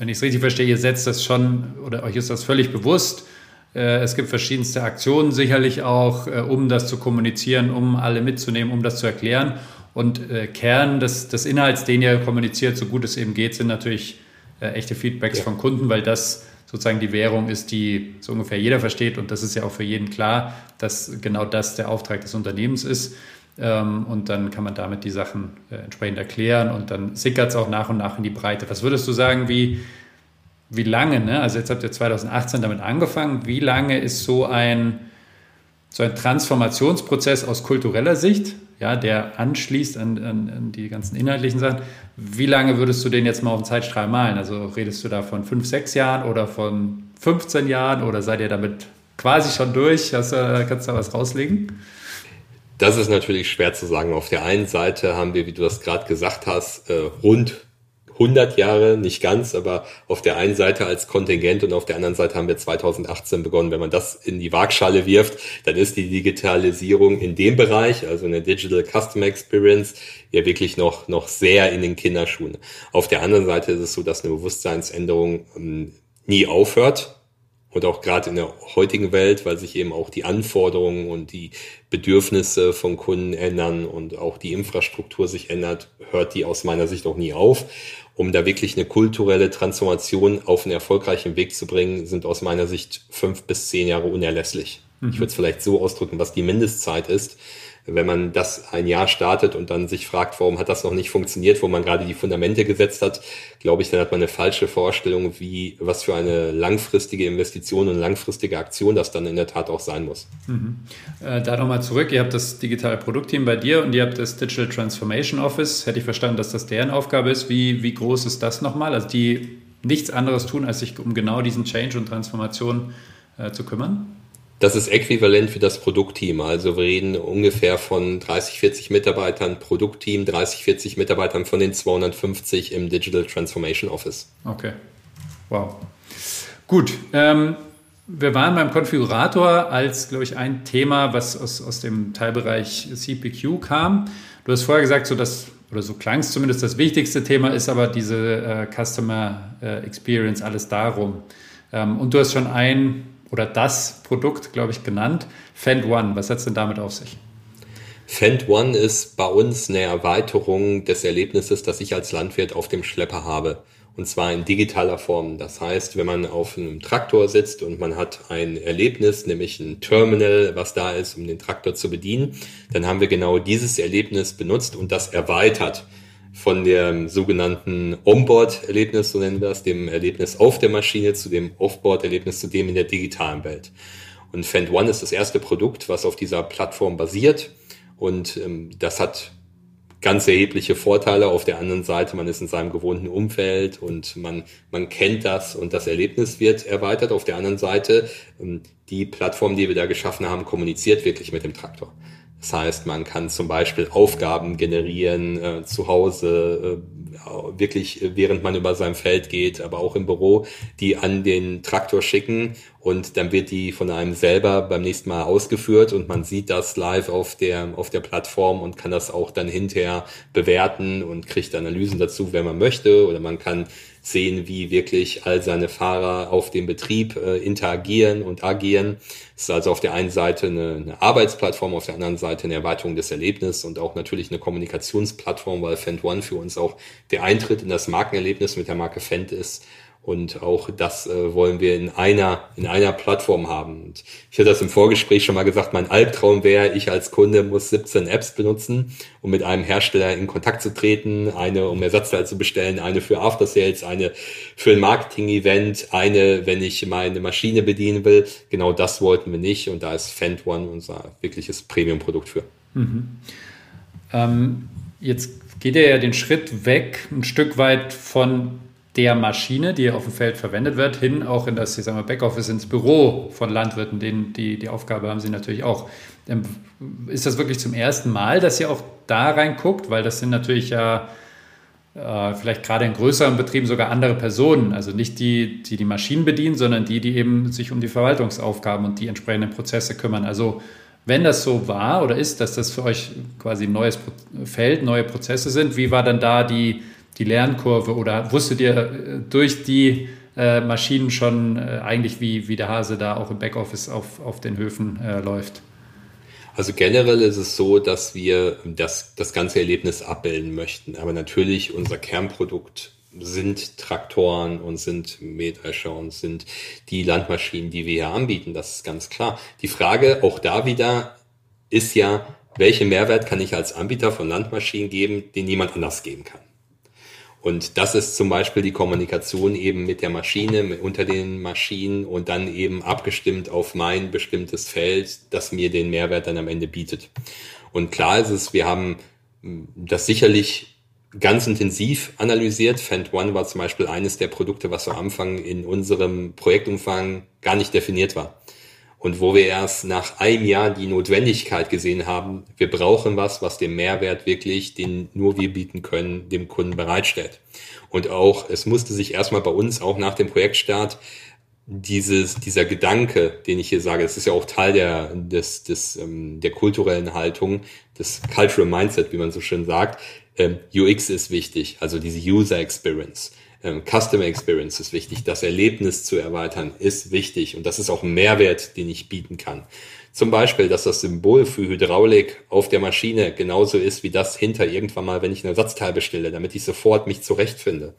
wenn ich es richtig verstehe, ihr setzt das schon oder euch ist das völlig bewusst. Äh, es gibt verschiedenste Aktionen sicherlich auch, äh, um das zu kommunizieren, um alle mitzunehmen, um das zu erklären. Und äh, Kern des, des Inhalts, den ihr kommuniziert, so gut es eben geht, sind natürlich echte Feedbacks ja. von Kunden, weil das sozusagen die Währung ist, die so ungefähr jeder versteht. Und das ist ja auch für jeden klar, dass genau das der Auftrag des Unternehmens ist. Ähm, und dann kann man damit die Sachen äh, entsprechend erklären und dann sickert es auch nach und nach in die Breite. Was würdest du sagen, wie, wie lange, ne? also jetzt habt ihr 2018 damit angefangen, wie lange ist so ein, so ein Transformationsprozess aus kultureller Sicht, ja, der anschließt an, an, an, die ganzen inhaltlichen Sachen, wie lange würdest du den jetzt mal auf den Zeitstrahl malen? Also redest du da von fünf, sechs Jahren oder von 15 Jahren oder seid ihr damit quasi schon durch? Hast kannst du da was rauslegen? Das ist natürlich schwer zu sagen. Auf der einen Seite haben wir, wie du das gerade gesagt hast, äh, rund 100 Jahre, nicht ganz, aber auf der einen Seite als Kontingent und auf der anderen Seite haben wir 2018 begonnen. Wenn man das in die Waagschale wirft, dann ist die Digitalisierung in dem Bereich, also eine Digital Customer Experience, ja wirklich noch, noch sehr in den Kinderschuhen. Auf der anderen Seite ist es so, dass eine Bewusstseinsänderung ähm, nie aufhört Und auch gerade in der heutigen Welt, weil sich eben auch die Anforderungen und die Bedürfnisse von Kunden ändern und auch die Infrastruktur sich ändert, hört die aus meiner Sicht auch nie auf. Um da wirklich eine kulturelle Transformation auf einen erfolgreichen Weg zu bringen, sind aus meiner Sicht fünf bis zehn Jahre unerlässlich. Mhm. Ich würde es vielleicht so ausdrücken, was die Mindestzeit ist wenn man das ein Jahr startet und dann sich fragt, warum hat das noch nicht funktioniert, wo man gerade die Fundamente gesetzt hat, glaube ich, dann hat man eine falsche Vorstellung, wie, was für eine langfristige Investition und langfristige Aktion das dann in der Tat auch sein muss. Mhm. Äh, da nochmal zurück, ihr habt das digitale Produktteam bei dir und ihr habt das Digital Transformation Office. Hätte ich verstanden, dass das deren Aufgabe ist. Wie, wie groß ist das nochmal? Also die nichts anderes tun, als sich um genau diesen Change und Transformation äh, zu kümmern? Das ist äquivalent für das Produktteam. Also wir reden ungefähr von 30, 40 Mitarbeitern Produktteam, 30, 40 Mitarbeitern von den 250 im Digital Transformation Office. Okay. Wow. Gut. Ähm, wir waren beim Konfigurator als, glaube ich, ein Thema, was aus, aus dem Teilbereich CPQ kam. Du hast vorher gesagt, so dass, oder so klang es zumindest, das wichtigste Thema ist aber diese äh, Customer äh, Experience, alles darum. Ähm, und du hast schon ein oder das Produkt, glaube ich, genannt. Fend One, was es denn damit auf sich? Fend One ist bei uns eine Erweiterung des Erlebnisses, das ich als Landwirt auf dem Schlepper habe. Und zwar in digitaler Form. Das heißt, wenn man auf einem Traktor sitzt und man hat ein Erlebnis, nämlich ein Terminal, was da ist, um den Traktor zu bedienen, dann haben wir genau dieses Erlebnis benutzt und das erweitert von dem sogenannten Onboard-Erlebnis, so nennen wir das, dem Erlebnis auf der Maschine zu dem Offboard-Erlebnis, zu dem in der digitalen Welt. Und Fend One ist das erste Produkt, was auf dieser Plattform basiert. Und ähm, das hat ganz erhebliche Vorteile. Auf der anderen Seite, man ist in seinem gewohnten Umfeld und man, man kennt das und das Erlebnis wird erweitert. Auf der anderen Seite, ähm, die Plattform, die wir da geschaffen haben, kommuniziert wirklich mit dem Traktor. Das heißt, man kann zum Beispiel Aufgaben generieren äh, zu Hause, äh, wirklich äh, während man über sein Feld geht, aber auch im Büro, die an den Traktor schicken und dann wird die von einem selber beim nächsten Mal ausgeführt und man sieht das live auf der, auf der Plattform und kann das auch dann hinterher bewerten und kriegt Analysen dazu, wenn man möchte oder man kann sehen, wie wirklich all seine Fahrer auf dem Betrieb äh, interagieren und agieren. Es ist also auf der einen Seite eine, eine, Arbeitsplattform, auf der anderen Seite eine Erweiterung des Erlebnisses und auch natürlich eine Kommunikationsplattform, weil Fend One für uns auch der Eintritt in das Markenerlebnis mit der Marke Fend ist und auch das äh, wollen wir in einer, in einer Plattform haben. Und ich hatte das im Vorgespräch schon mal gesagt, mein Albtraum wäre, ich als Kunde muss 17 Apps benutzen, um mit einem Hersteller in Kontakt zu treten. Eine, um Ersatzteil zu bestellen, eine für After Sales, eine für ein Marketing-Event, eine, wenn ich meine Maschine bedienen will. Genau das wollten wir nicht. Und da ist Fend One unser wirkliches Premium-Produkt für. Mhm. Ähm, jetzt geht er ja den Schritt weg, ein Stück weit von der Maschine, die auf dem Feld verwendet wird, hin auch in das ich sag mal, Backoffice, ins Büro von Landwirten, denen die, die Aufgabe haben sie natürlich auch. Ähm, ist das wirklich zum ersten Mal, dass ihr auch da reinguckt? Weil das sind natürlich ja äh, vielleicht gerade in größeren Betrieben sogar andere Personen, also nicht die, die die Maschinen bedienen, sondern die, die eben sich um die Verwaltungsaufgaben und die entsprechenden Prozesse kümmern. Also wenn das so war oder ist, dass das für euch quasi ein neues Feld, neue Prozesse sind, wie war dann da die die Lernkurve oder wusstet ihr äh, durch die äh, Maschinen schon äh, eigentlich, wie, wie der Hase da auch im Backoffice auf, auf den Höfen äh, läuft? Also generell ist es so, dass wir das, das ganze Erlebnis abbilden möchten. Aber natürlich unser Kernprodukt sind Traktoren und sind Mähdrescher und sind die Landmaschinen, die wir hier anbieten. Das ist ganz klar. Die Frage auch da wieder ist ja, welchen Mehrwert kann ich als Anbieter von Landmaschinen geben, den niemand anders geben kann? Und das ist zum Beispiel die Kommunikation eben mit der Maschine, unter den Maschinen und dann eben abgestimmt auf mein bestimmtes Feld, das mir den Mehrwert dann am Ende bietet. Und klar ist es, wir haben das sicherlich ganz intensiv analysiert. Fend One war zum Beispiel eines der Produkte, was am Anfang in unserem Projektumfang gar nicht definiert war und wo wir erst nach einem Jahr die Notwendigkeit gesehen haben, wir brauchen was, was den Mehrwert wirklich, den nur wir bieten können, dem Kunden bereitstellt. Und auch, es musste sich erstmal bei uns auch nach dem Projektstart dieses, dieser Gedanke, den ich hier sage, das ist ja auch Teil der, des, des, ähm, der kulturellen Haltung, des Cultural Mindset, wie man so schön sagt. Ähm, UX ist wichtig, also diese User Experience. Ähm, Customer Experience ist wichtig, das Erlebnis zu erweitern ist wichtig und das ist auch ein Mehrwert, den ich bieten kann. Zum Beispiel, dass das Symbol für Hydraulik auf der Maschine genauso ist wie das hinter irgendwann mal, wenn ich ein Ersatzteil bestelle, damit ich sofort mich zurechtfinde.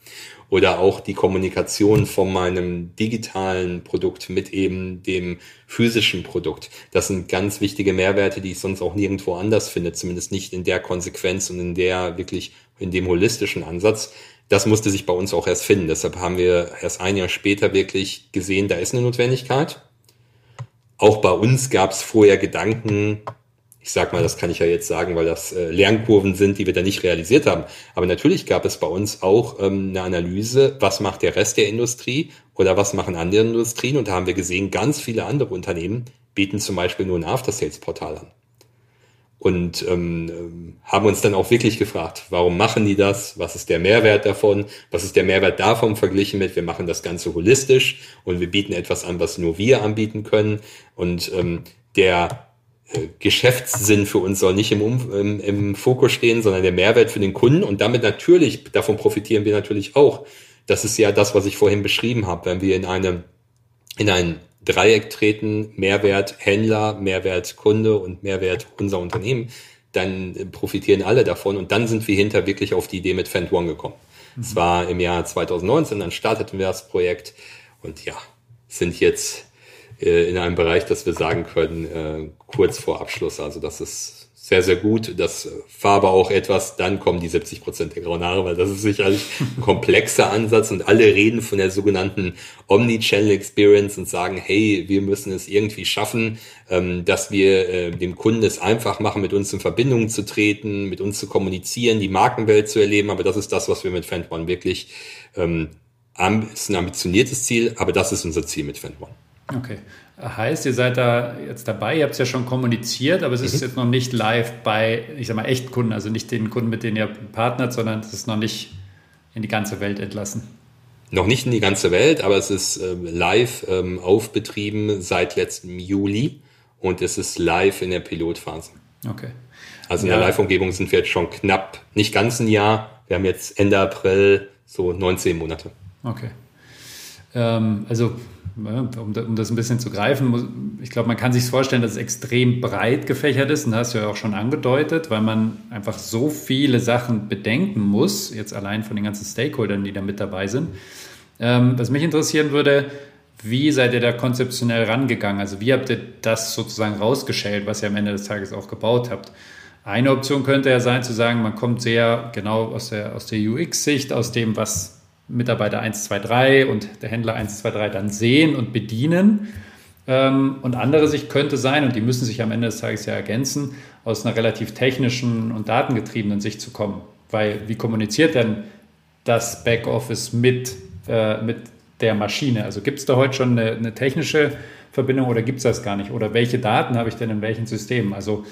Oder auch die Kommunikation von meinem digitalen Produkt mit eben dem physischen Produkt. Das sind ganz wichtige Mehrwerte, die ich sonst auch nirgendwo anders finde, zumindest nicht in der Konsequenz und in der wirklich, in dem holistischen Ansatz. Das musste sich bei uns auch erst finden. Deshalb haben wir erst ein Jahr später wirklich gesehen, da ist eine Notwendigkeit auch bei uns gab es vorher Gedanken, ich sag mal, das kann ich ja jetzt sagen, weil das äh, Lernkurven sind, die wir da nicht realisiert haben. Aber natürlich gab es bei uns auch ähm, eine Analyse, was macht der Rest der Industrie oder was machen andere Industrien. Und da haben wir gesehen, ganz viele andere Unternehmen bieten zum Beispiel nur ein After-Sales-Portal an und ähm, haben uns dann auch wirklich gefragt, warum machen die das? Was ist der Mehrwert davon? Was ist der Mehrwert davon verglichen mit, wir machen das Ganze holistisch und wir bieten etwas an, was nur wir anbieten können. Und ähm, der äh, Geschäftssinn für uns soll nicht im, im, im Fokus stehen, sondern der Mehrwert für den Kunden. Und damit natürlich, davon profitieren wir natürlich auch. Das ist ja das, was ich vorhin beschrieben habe. Wenn wir in einem in ein Dreieck treten, Mehrwert Händler, Mehrwert Kunde und Mehrwert unser Unternehmen, dann profitieren alle davon. Und dann sind wir hinter wirklich auf die Idee mit Fend One gekommen. Es mhm. war im Jahr 2019, dann starteten wir das Projekt und ja, sind jetzt äh, in einem Bereich, dass wir sagen können, äh, kurz vor Abschluss. Also das ist sehr, sehr gut. Das war aber auch etwas, dann kommen die 70 Prozent der grauen Haare, weil das ist sicherlich ein [LAUGHS] komplexer Ansatz und alle reden von der sogenannten Omni-Channel Experience und sagen, hey, wir müssen es irgendwie schaffen, ähm, dass wir äh, dem Kunden es einfach machen, mit uns in Verbindung zu treten, mit uns zu kommunizieren, die Markenwelt zu erleben. Aber das ist das, was wir mit FanOne wirklich, ähm, ist ein ambitioniertes Ziel, aber das ist unser Ziel mit FanOne. Okay. Heißt, ihr seid da jetzt dabei, ihr habt es ja schon kommuniziert, aber es ist mhm. jetzt noch nicht live bei, ich sag mal, Echtkunden, also nicht den Kunden, mit denen ihr partnert, sondern es ist noch nicht in die ganze Welt entlassen. Noch nicht in die ganze Welt, aber es ist ähm, live ähm, aufbetrieben seit letztem Juli und es ist live in der Pilotphase. Okay. Also in ja. der Live-Umgebung sind wir jetzt schon knapp, nicht ganz ein Jahr. Wir haben jetzt Ende April so 19 Monate. Okay. Ähm, also um, das ein bisschen zu greifen, ich glaube, man kann sich vorstellen, dass es extrem breit gefächert ist. Und das hast du ja auch schon angedeutet, weil man einfach so viele Sachen bedenken muss, jetzt allein von den ganzen Stakeholdern, die da mit dabei sind. Ähm, was mich interessieren würde, wie seid ihr da konzeptionell rangegangen? Also wie habt ihr das sozusagen rausgeschält, was ihr am Ende des Tages auch gebaut habt? Eine Option könnte ja sein zu sagen, man kommt sehr genau aus der, aus der UX-Sicht, aus dem, was Mitarbeiter 1, 2, 3 und der Händler 1, 2, 3 dann sehen und bedienen. Ähm, und andere Sicht könnte sein, und die müssen sich am Ende des Tages ja ergänzen, aus einer relativ technischen und datengetriebenen Sicht zu kommen. Weil wie kommuniziert denn das Backoffice mit, äh, mit der Maschine? Also gibt es da heute schon eine, eine technische Verbindung oder gibt es das gar nicht? Oder welche Daten habe ich denn in welchen Systemen? Also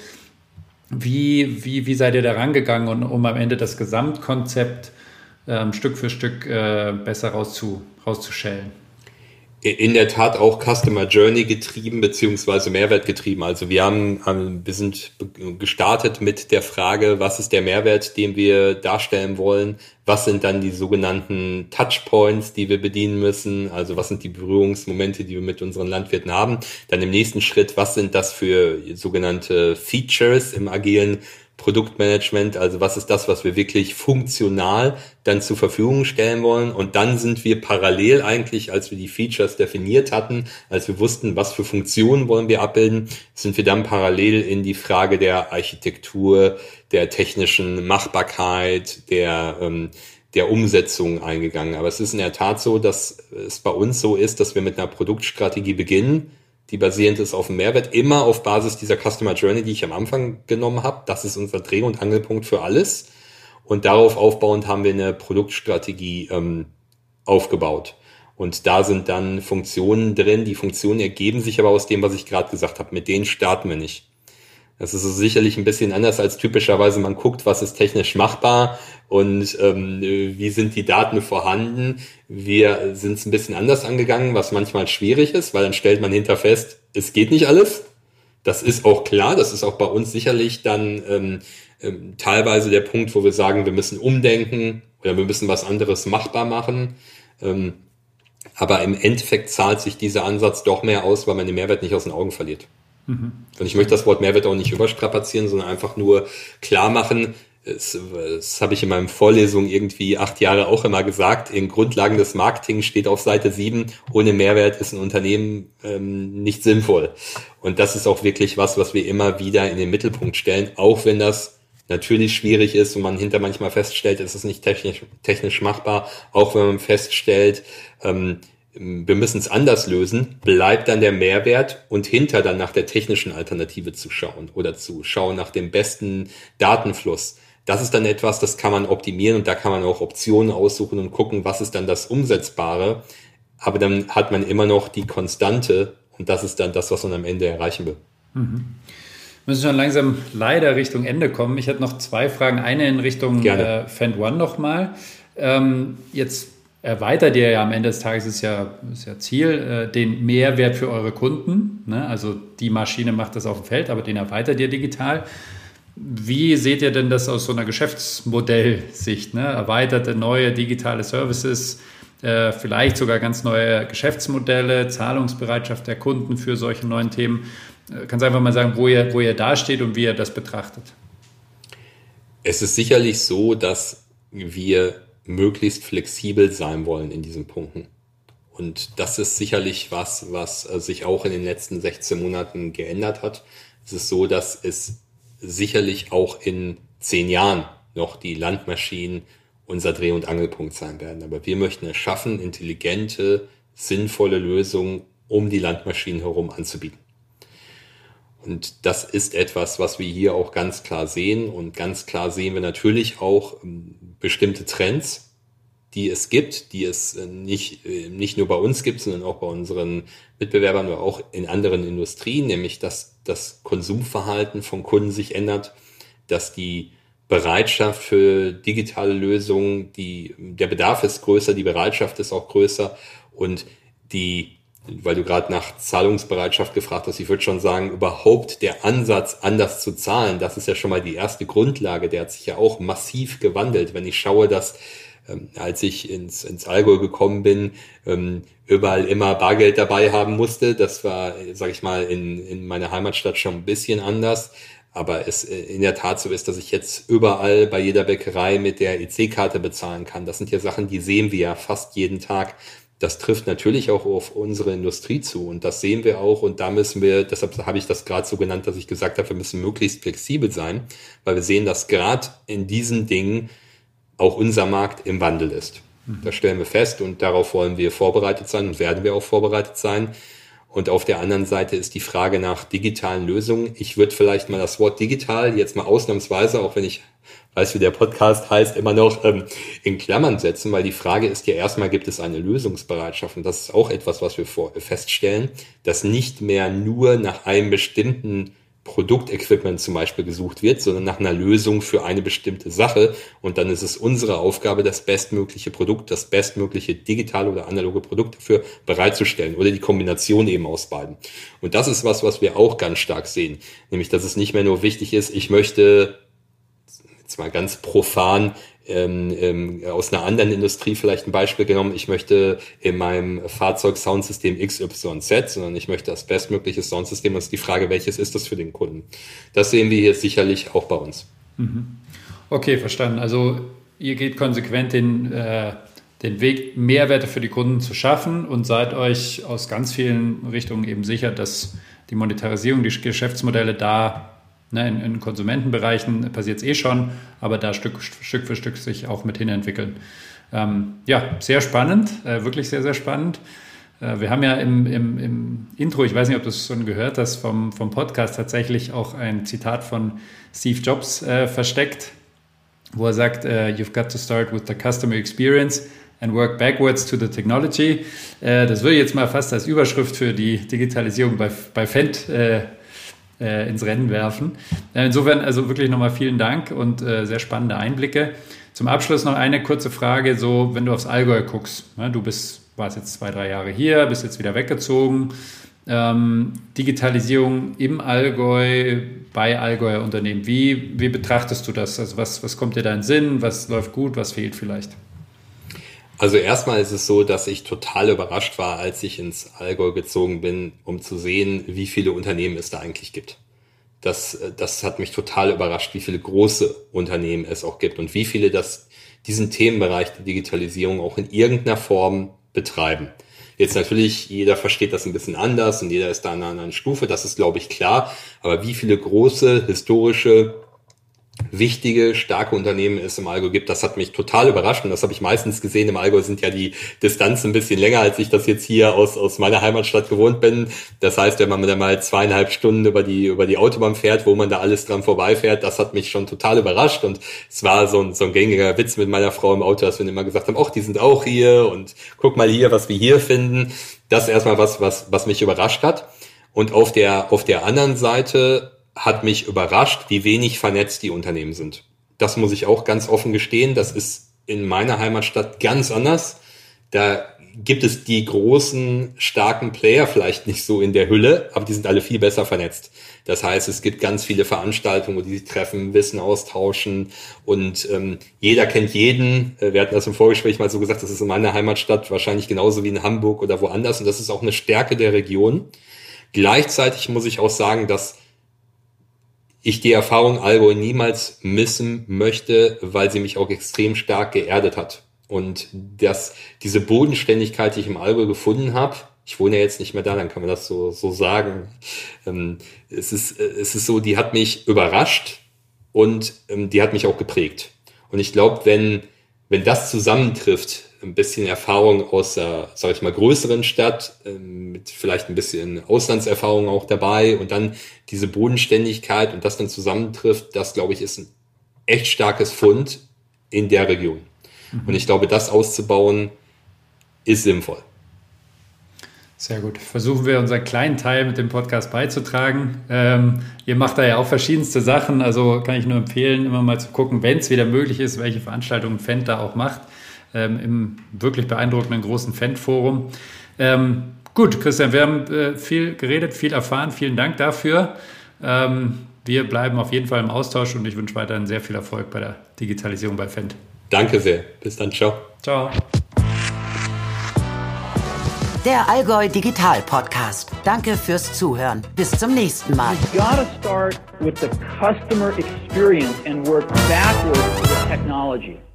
wie, wie, wie seid ihr da rangegangen, um am Ende das Gesamtkonzept ähm, Stück für Stück äh, besser rauszu, rauszuschellen. In der Tat auch Customer Journey getrieben beziehungsweise Mehrwert getrieben. Also wir haben, wir sind gestartet mit der Frage, was ist der Mehrwert, den wir darstellen wollen? Was sind dann die sogenannten Touchpoints, die wir bedienen müssen? Also was sind die Berührungsmomente, die wir mit unseren Landwirten haben? Dann im nächsten Schritt, was sind das für sogenannte Features im agilen Produktmanagement, also was ist das, was wir wirklich funktional dann zur Verfügung stellen wollen. Und dann sind wir parallel eigentlich, als wir die Features definiert hatten, als wir wussten, was für Funktionen wollen wir abbilden, sind wir dann parallel in die Frage der Architektur, der technischen Machbarkeit, der, ähm, der Umsetzung eingegangen. Aber es ist in der Tat so, dass es bei uns so ist, dass wir mit einer Produktstrategie beginnen, die basierend ist auf dem Mehrwert, immer auf Basis dieser Customer Journey, die ich am Anfang genommen habe. Das ist unser Dreh- und Angelpunkt für alles. Und darauf aufbauend haben wir eine Produktstrategie ähm, aufgebaut. Und da sind dann Funktionen drin. Die Funktionen ergeben sich aber aus dem, was ich gerade gesagt habe. Mit denen starten wir nicht. Das ist sicherlich ein bisschen anders als typischerweise man guckt, was ist technisch machbar und ähm, wie sind die Daten vorhanden. Wir sind es ein bisschen anders angegangen, was manchmal schwierig ist, weil dann stellt man hinter fest, es geht nicht alles. Das ist auch klar, das ist auch bei uns sicherlich dann ähm, ähm, teilweise der Punkt, wo wir sagen, wir müssen umdenken, oder wir müssen was anderes machbar machen. Ähm, aber im Endeffekt zahlt sich dieser Ansatz doch mehr aus, weil man den Mehrwert nicht aus den Augen verliert. Mhm. Und ich möchte das Wort Mehrwert auch nicht überstrapazieren, sondern einfach nur klar machen, das, das habe ich in meinen Vorlesungen irgendwie acht Jahre auch immer gesagt, in Grundlagen des Marketing steht auf Seite sieben, ohne Mehrwert ist ein Unternehmen ähm, nicht sinnvoll. Und das ist auch wirklich was, was wir immer wieder in den Mittelpunkt stellen, auch wenn das natürlich schwierig ist und man hinter manchmal feststellt, es ist nicht technisch, technisch machbar, auch wenn man feststellt, ähm, wir müssen es anders lösen, bleibt dann der Mehrwert und hinter dann nach der technischen Alternative zu schauen oder zu schauen nach dem besten Datenfluss. Das ist dann etwas, das kann man optimieren und da kann man auch Optionen aussuchen und gucken, was ist dann das Umsetzbare. Aber dann hat man immer noch die Konstante und das ist dann das, was man am Ende erreichen will. Mhm müssen schon langsam leider Richtung Ende kommen. Ich hätte noch zwei Fragen. Eine in Richtung äh, Fend One nochmal. Ähm, jetzt erweitert ihr ja am Ende des Tages, ist ja, ist ja Ziel, äh, den Mehrwert für eure Kunden. Ne? Also die Maschine macht das auf dem Feld, aber den erweitert ihr digital. Wie seht ihr denn das aus so einer Geschäftsmodellsicht? Ne? Erweiterte neue digitale Services, äh, vielleicht sogar ganz neue Geschäftsmodelle, Zahlungsbereitschaft der Kunden für solche neuen Themen. Äh, kannst du einfach mal sagen, wo ihr, wo ihr da steht und wie ihr das betrachtet? Es ist sicherlich so, dass wir möglichst flexibel sein wollen in diesen Punkten. Und das ist sicherlich was, was äh, sich auch in den letzten 16 Monaten geändert hat. Es ist so, dass es sicherlich auch in zehn Jahren noch die Landmaschinen unser Dreh- und Angelpunkt sein werden. Aber wir möchten es schaffen, intelligente, sinnvolle Lösungen um die Landmaschinen herum anzubieten. Und das ist etwas, was wir hier auch ganz klar sehen. Und ganz klar sehen wir natürlich auch ähm, bestimmte Trends, die es gibt, die es äh, nicht, äh, nicht nur bei uns gibt, sondern auch bei unseren Mitbewerbern oder auch in anderen Industrien, nämlich dass das Konsumverhalten von Kunden sich ändert, dass die Bereitschaft für digitale Lösungen, die, der Bedarf ist größer, die Bereitschaft ist auch größer und die weil du gerade nach Zahlungsbereitschaft gefragt hast, ich würde schon sagen, überhaupt der Ansatz, anders zu zahlen, das ist ja schon mal die erste Grundlage, der hat sich ja auch massiv gewandelt. Wenn ich schaue, dass ähm, als ich ins, ins Allgäu gekommen bin, ähm, überall immer Bargeld dabei haben musste, das war, sage ich mal, in, in meiner Heimatstadt schon ein bisschen anders. Aber es äh, in der Tat so ist, dass ich jetzt überall bei jeder Bäckerei mit der EC-Karte bezahlen kann. Das sind ja Sachen, die sehen wir ja fast jeden Tag das trifft natürlich auch auf unsere Industrie zu und das sehen wir auch und da müssen wir, deshalb habe ich das gerade so genannt, dass ich gesagt habe, wir müssen möglichst flexibel sein, weil wir sehen, dass gerade in diesen Dingen auch unser Markt im Wandel ist. Mhm. Das stellen wir fest und darauf wollen wir vorbereitet sein und werden wir auch vorbereitet sein. Und auf der anderen Seite ist die Frage nach digitalen Lösungen. Ich würde vielleicht mal das Wort digital jetzt mal ausnahmsweise, auch wenn ich weiß, wie der Podcast heißt, immer noch ähm, in Klammern setzen, weil die Frage ist ja erstmal, gibt es eine Lösungsbereitschaft? Und das ist auch etwas, was wir vor, feststellen, dass nicht mehr nur nach einem bestimmten Produktequipment zum Beispiel gesucht wird, sondern nach einer Lösung für eine bestimmte Sache. Und dann ist es unsere Aufgabe, das bestmögliche Produkt, das bestmögliche digitale oder analoge Produkt dafür bereitzustellen oder die Kombination eben aus beiden. Und das ist was, was wir auch ganz stark sehen. Nämlich, dass es nicht mehr nur wichtig ist, ich möchte mal ganz profan ähm, ähm, aus einer anderen Industrie vielleicht ein Beispiel genommen, ich möchte in meinem Fahrzeug Soundsystem XYZ, sondern ich möchte das bestmögliche Soundsystem. Und ist die Frage, welches ist das für den Kunden? Das sehen wir hier sicherlich auch bei uns. Mhm. Okay, verstanden. Also ihr geht konsequent den, äh, den Weg, Mehrwerte für die Kunden zu schaffen und seid euch aus ganz vielen Richtungen eben sicher, dass die Monetarisierung, die Geschäftsmodelle da Ne, in, in, Konsumentenbereichen passiert es eh schon, aber da Stück, Stück für Stück sich auch mit hin entwickeln. Ähm, ja, sehr spannend, äh, wirklich sehr, sehr spannend. Äh, wir haben ja im, im, im, Intro, ich weiß nicht, ob du es schon gehört hast, vom, vom Podcast tatsächlich auch ein Zitat von Steve Jobs äh, versteckt, wo er sagt, uh, You've got to start with the customer experience and work backwards to the technology. Äh, das würde ich jetzt mal fast als Überschrift für die Digitalisierung bei, bei Fendt äh, ins Rennen werfen. Äh, insofern also wirklich nochmal vielen Dank und äh, sehr spannende Einblicke. Zum Abschluss noch eine kurze Frage, so wenn du aufs Allgäu guckst, ne, du bist, warst jetzt zwei, drei Jahre hier, bist jetzt wieder weggezogen. Ähm, Digitalisierung im Allgäu, bei Allgäuer Unternehmen. Wie, wie betrachtest du das? Also was, was kommt dir da in den Sinn? Was läuft gut? Was fehlt vielleicht? Also erstmal ist es so, dass ich total überrascht war, als ich ins Allgäu gezogen bin, um zu sehen, wie viele Unternehmen es da eigentlich gibt. Das, das hat mich total überrascht, wie viele große Unternehmen es auch gibt und wie viele das, diesen Themenbereich der Digitalisierung auch in irgendeiner Form betreiben. Jetzt natürlich, jeder versteht das ein bisschen anders und jeder ist da an einer anderen Stufe, das ist, glaube ich, klar. Aber wie viele große, historische wichtige, starke Unternehmen es im Allgäu gibt. Das hat mich total überrascht und das habe ich meistens gesehen. Im Allgäu sind ja die Distanzen ein bisschen länger, als ich das jetzt hier aus, aus meiner Heimatstadt gewohnt bin. Das heißt, wenn man da mal zweieinhalb Stunden über die, über die Autobahn fährt, wo man da alles dran vorbeifährt, das hat mich schon total überrascht und es war so ein, so ein gängiger Witz mit meiner Frau im Auto, dass wir immer gesagt haben, ach, die sind auch hier und guck mal hier, was wir hier finden. Das ist erstmal was, was, was mich überrascht hat. Und auf der, auf der anderen Seite hat mich überrascht, wie wenig vernetzt die Unternehmen sind. Das muss ich auch ganz offen gestehen. Das ist in meiner Heimatstadt ganz anders. Da gibt es die großen, starken Player vielleicht nicht so in der Hülle, aber die sind alle viel besser vernetzt. Das heißt, es gibt ganz viele Veranstaltungen, wo die sich treffen, Wissen austauschen und ähm, jeder kennt jeden. Äh, wir hatten das im Vorgespräch mal so gesagt, das ist in meiner Heimatstadt wahrscheinlich genauso wie in Hamburg oder woanders und das ist auch eine Stärke der Region. Gleichzeitig muss ich auch sagen, dass ich die Erfahrung Allgäu niemals missen möchte, weil sie mich auch extrem stark geerdet hat. Und das, diese Bodenständigkeit, die ich im Allgäu gefunden habe, ich wohne ja jetzt nicht mehr da, dann kann man das so, so sagen. Ähm, es, ist, es ist so, die hat mich überrascht und ähm, die hat mich auch geprägt. Und ich glaube, wenn, wenn das zusammentrifft, ein bisschen Erfahrung aus der, sag ich mal, größeren Stadt, ähm, mit vielleicht ein bisschen Auslandserfahrung auch dabei und dann diese Bodenständigkeit und das dann zusammentrifft, das glaube ich ist ein echt starkes Fund in der Region. Mhm. Und ich glaube, das auszubauen ist sinnvoll. Sehr gut. Versuchen wir unseren kleinen Teil mit dem Podcast beizutragen. Ähm, ihr macht da ja auch verschiedenste Sachen, also kann ich nur empfehlen, immer mal zu gucken, wenn es wieder möglich ist, welche Veranstaltungen Fendt da auch macht ähm, im wirklich beeindruckenden großen Fan-Forum. Ähm, gut, Christian, wir haben äh, viel geredet, viel erfahren. Vielen Dank dafür. Ähm, wir bleiben auf jeden Fall im Austausch und ich wünsche weiterhin sehr viel Erfolg bei der Digitalisierung bei Fendt. Danke sehr. Bis dann. Ciao. Ciao. Der Allgäu Digital Podcast. Danke fürs Zuhören. Bis zum nächsten Mal. You gotta start with the customer experience and work backwards with technology.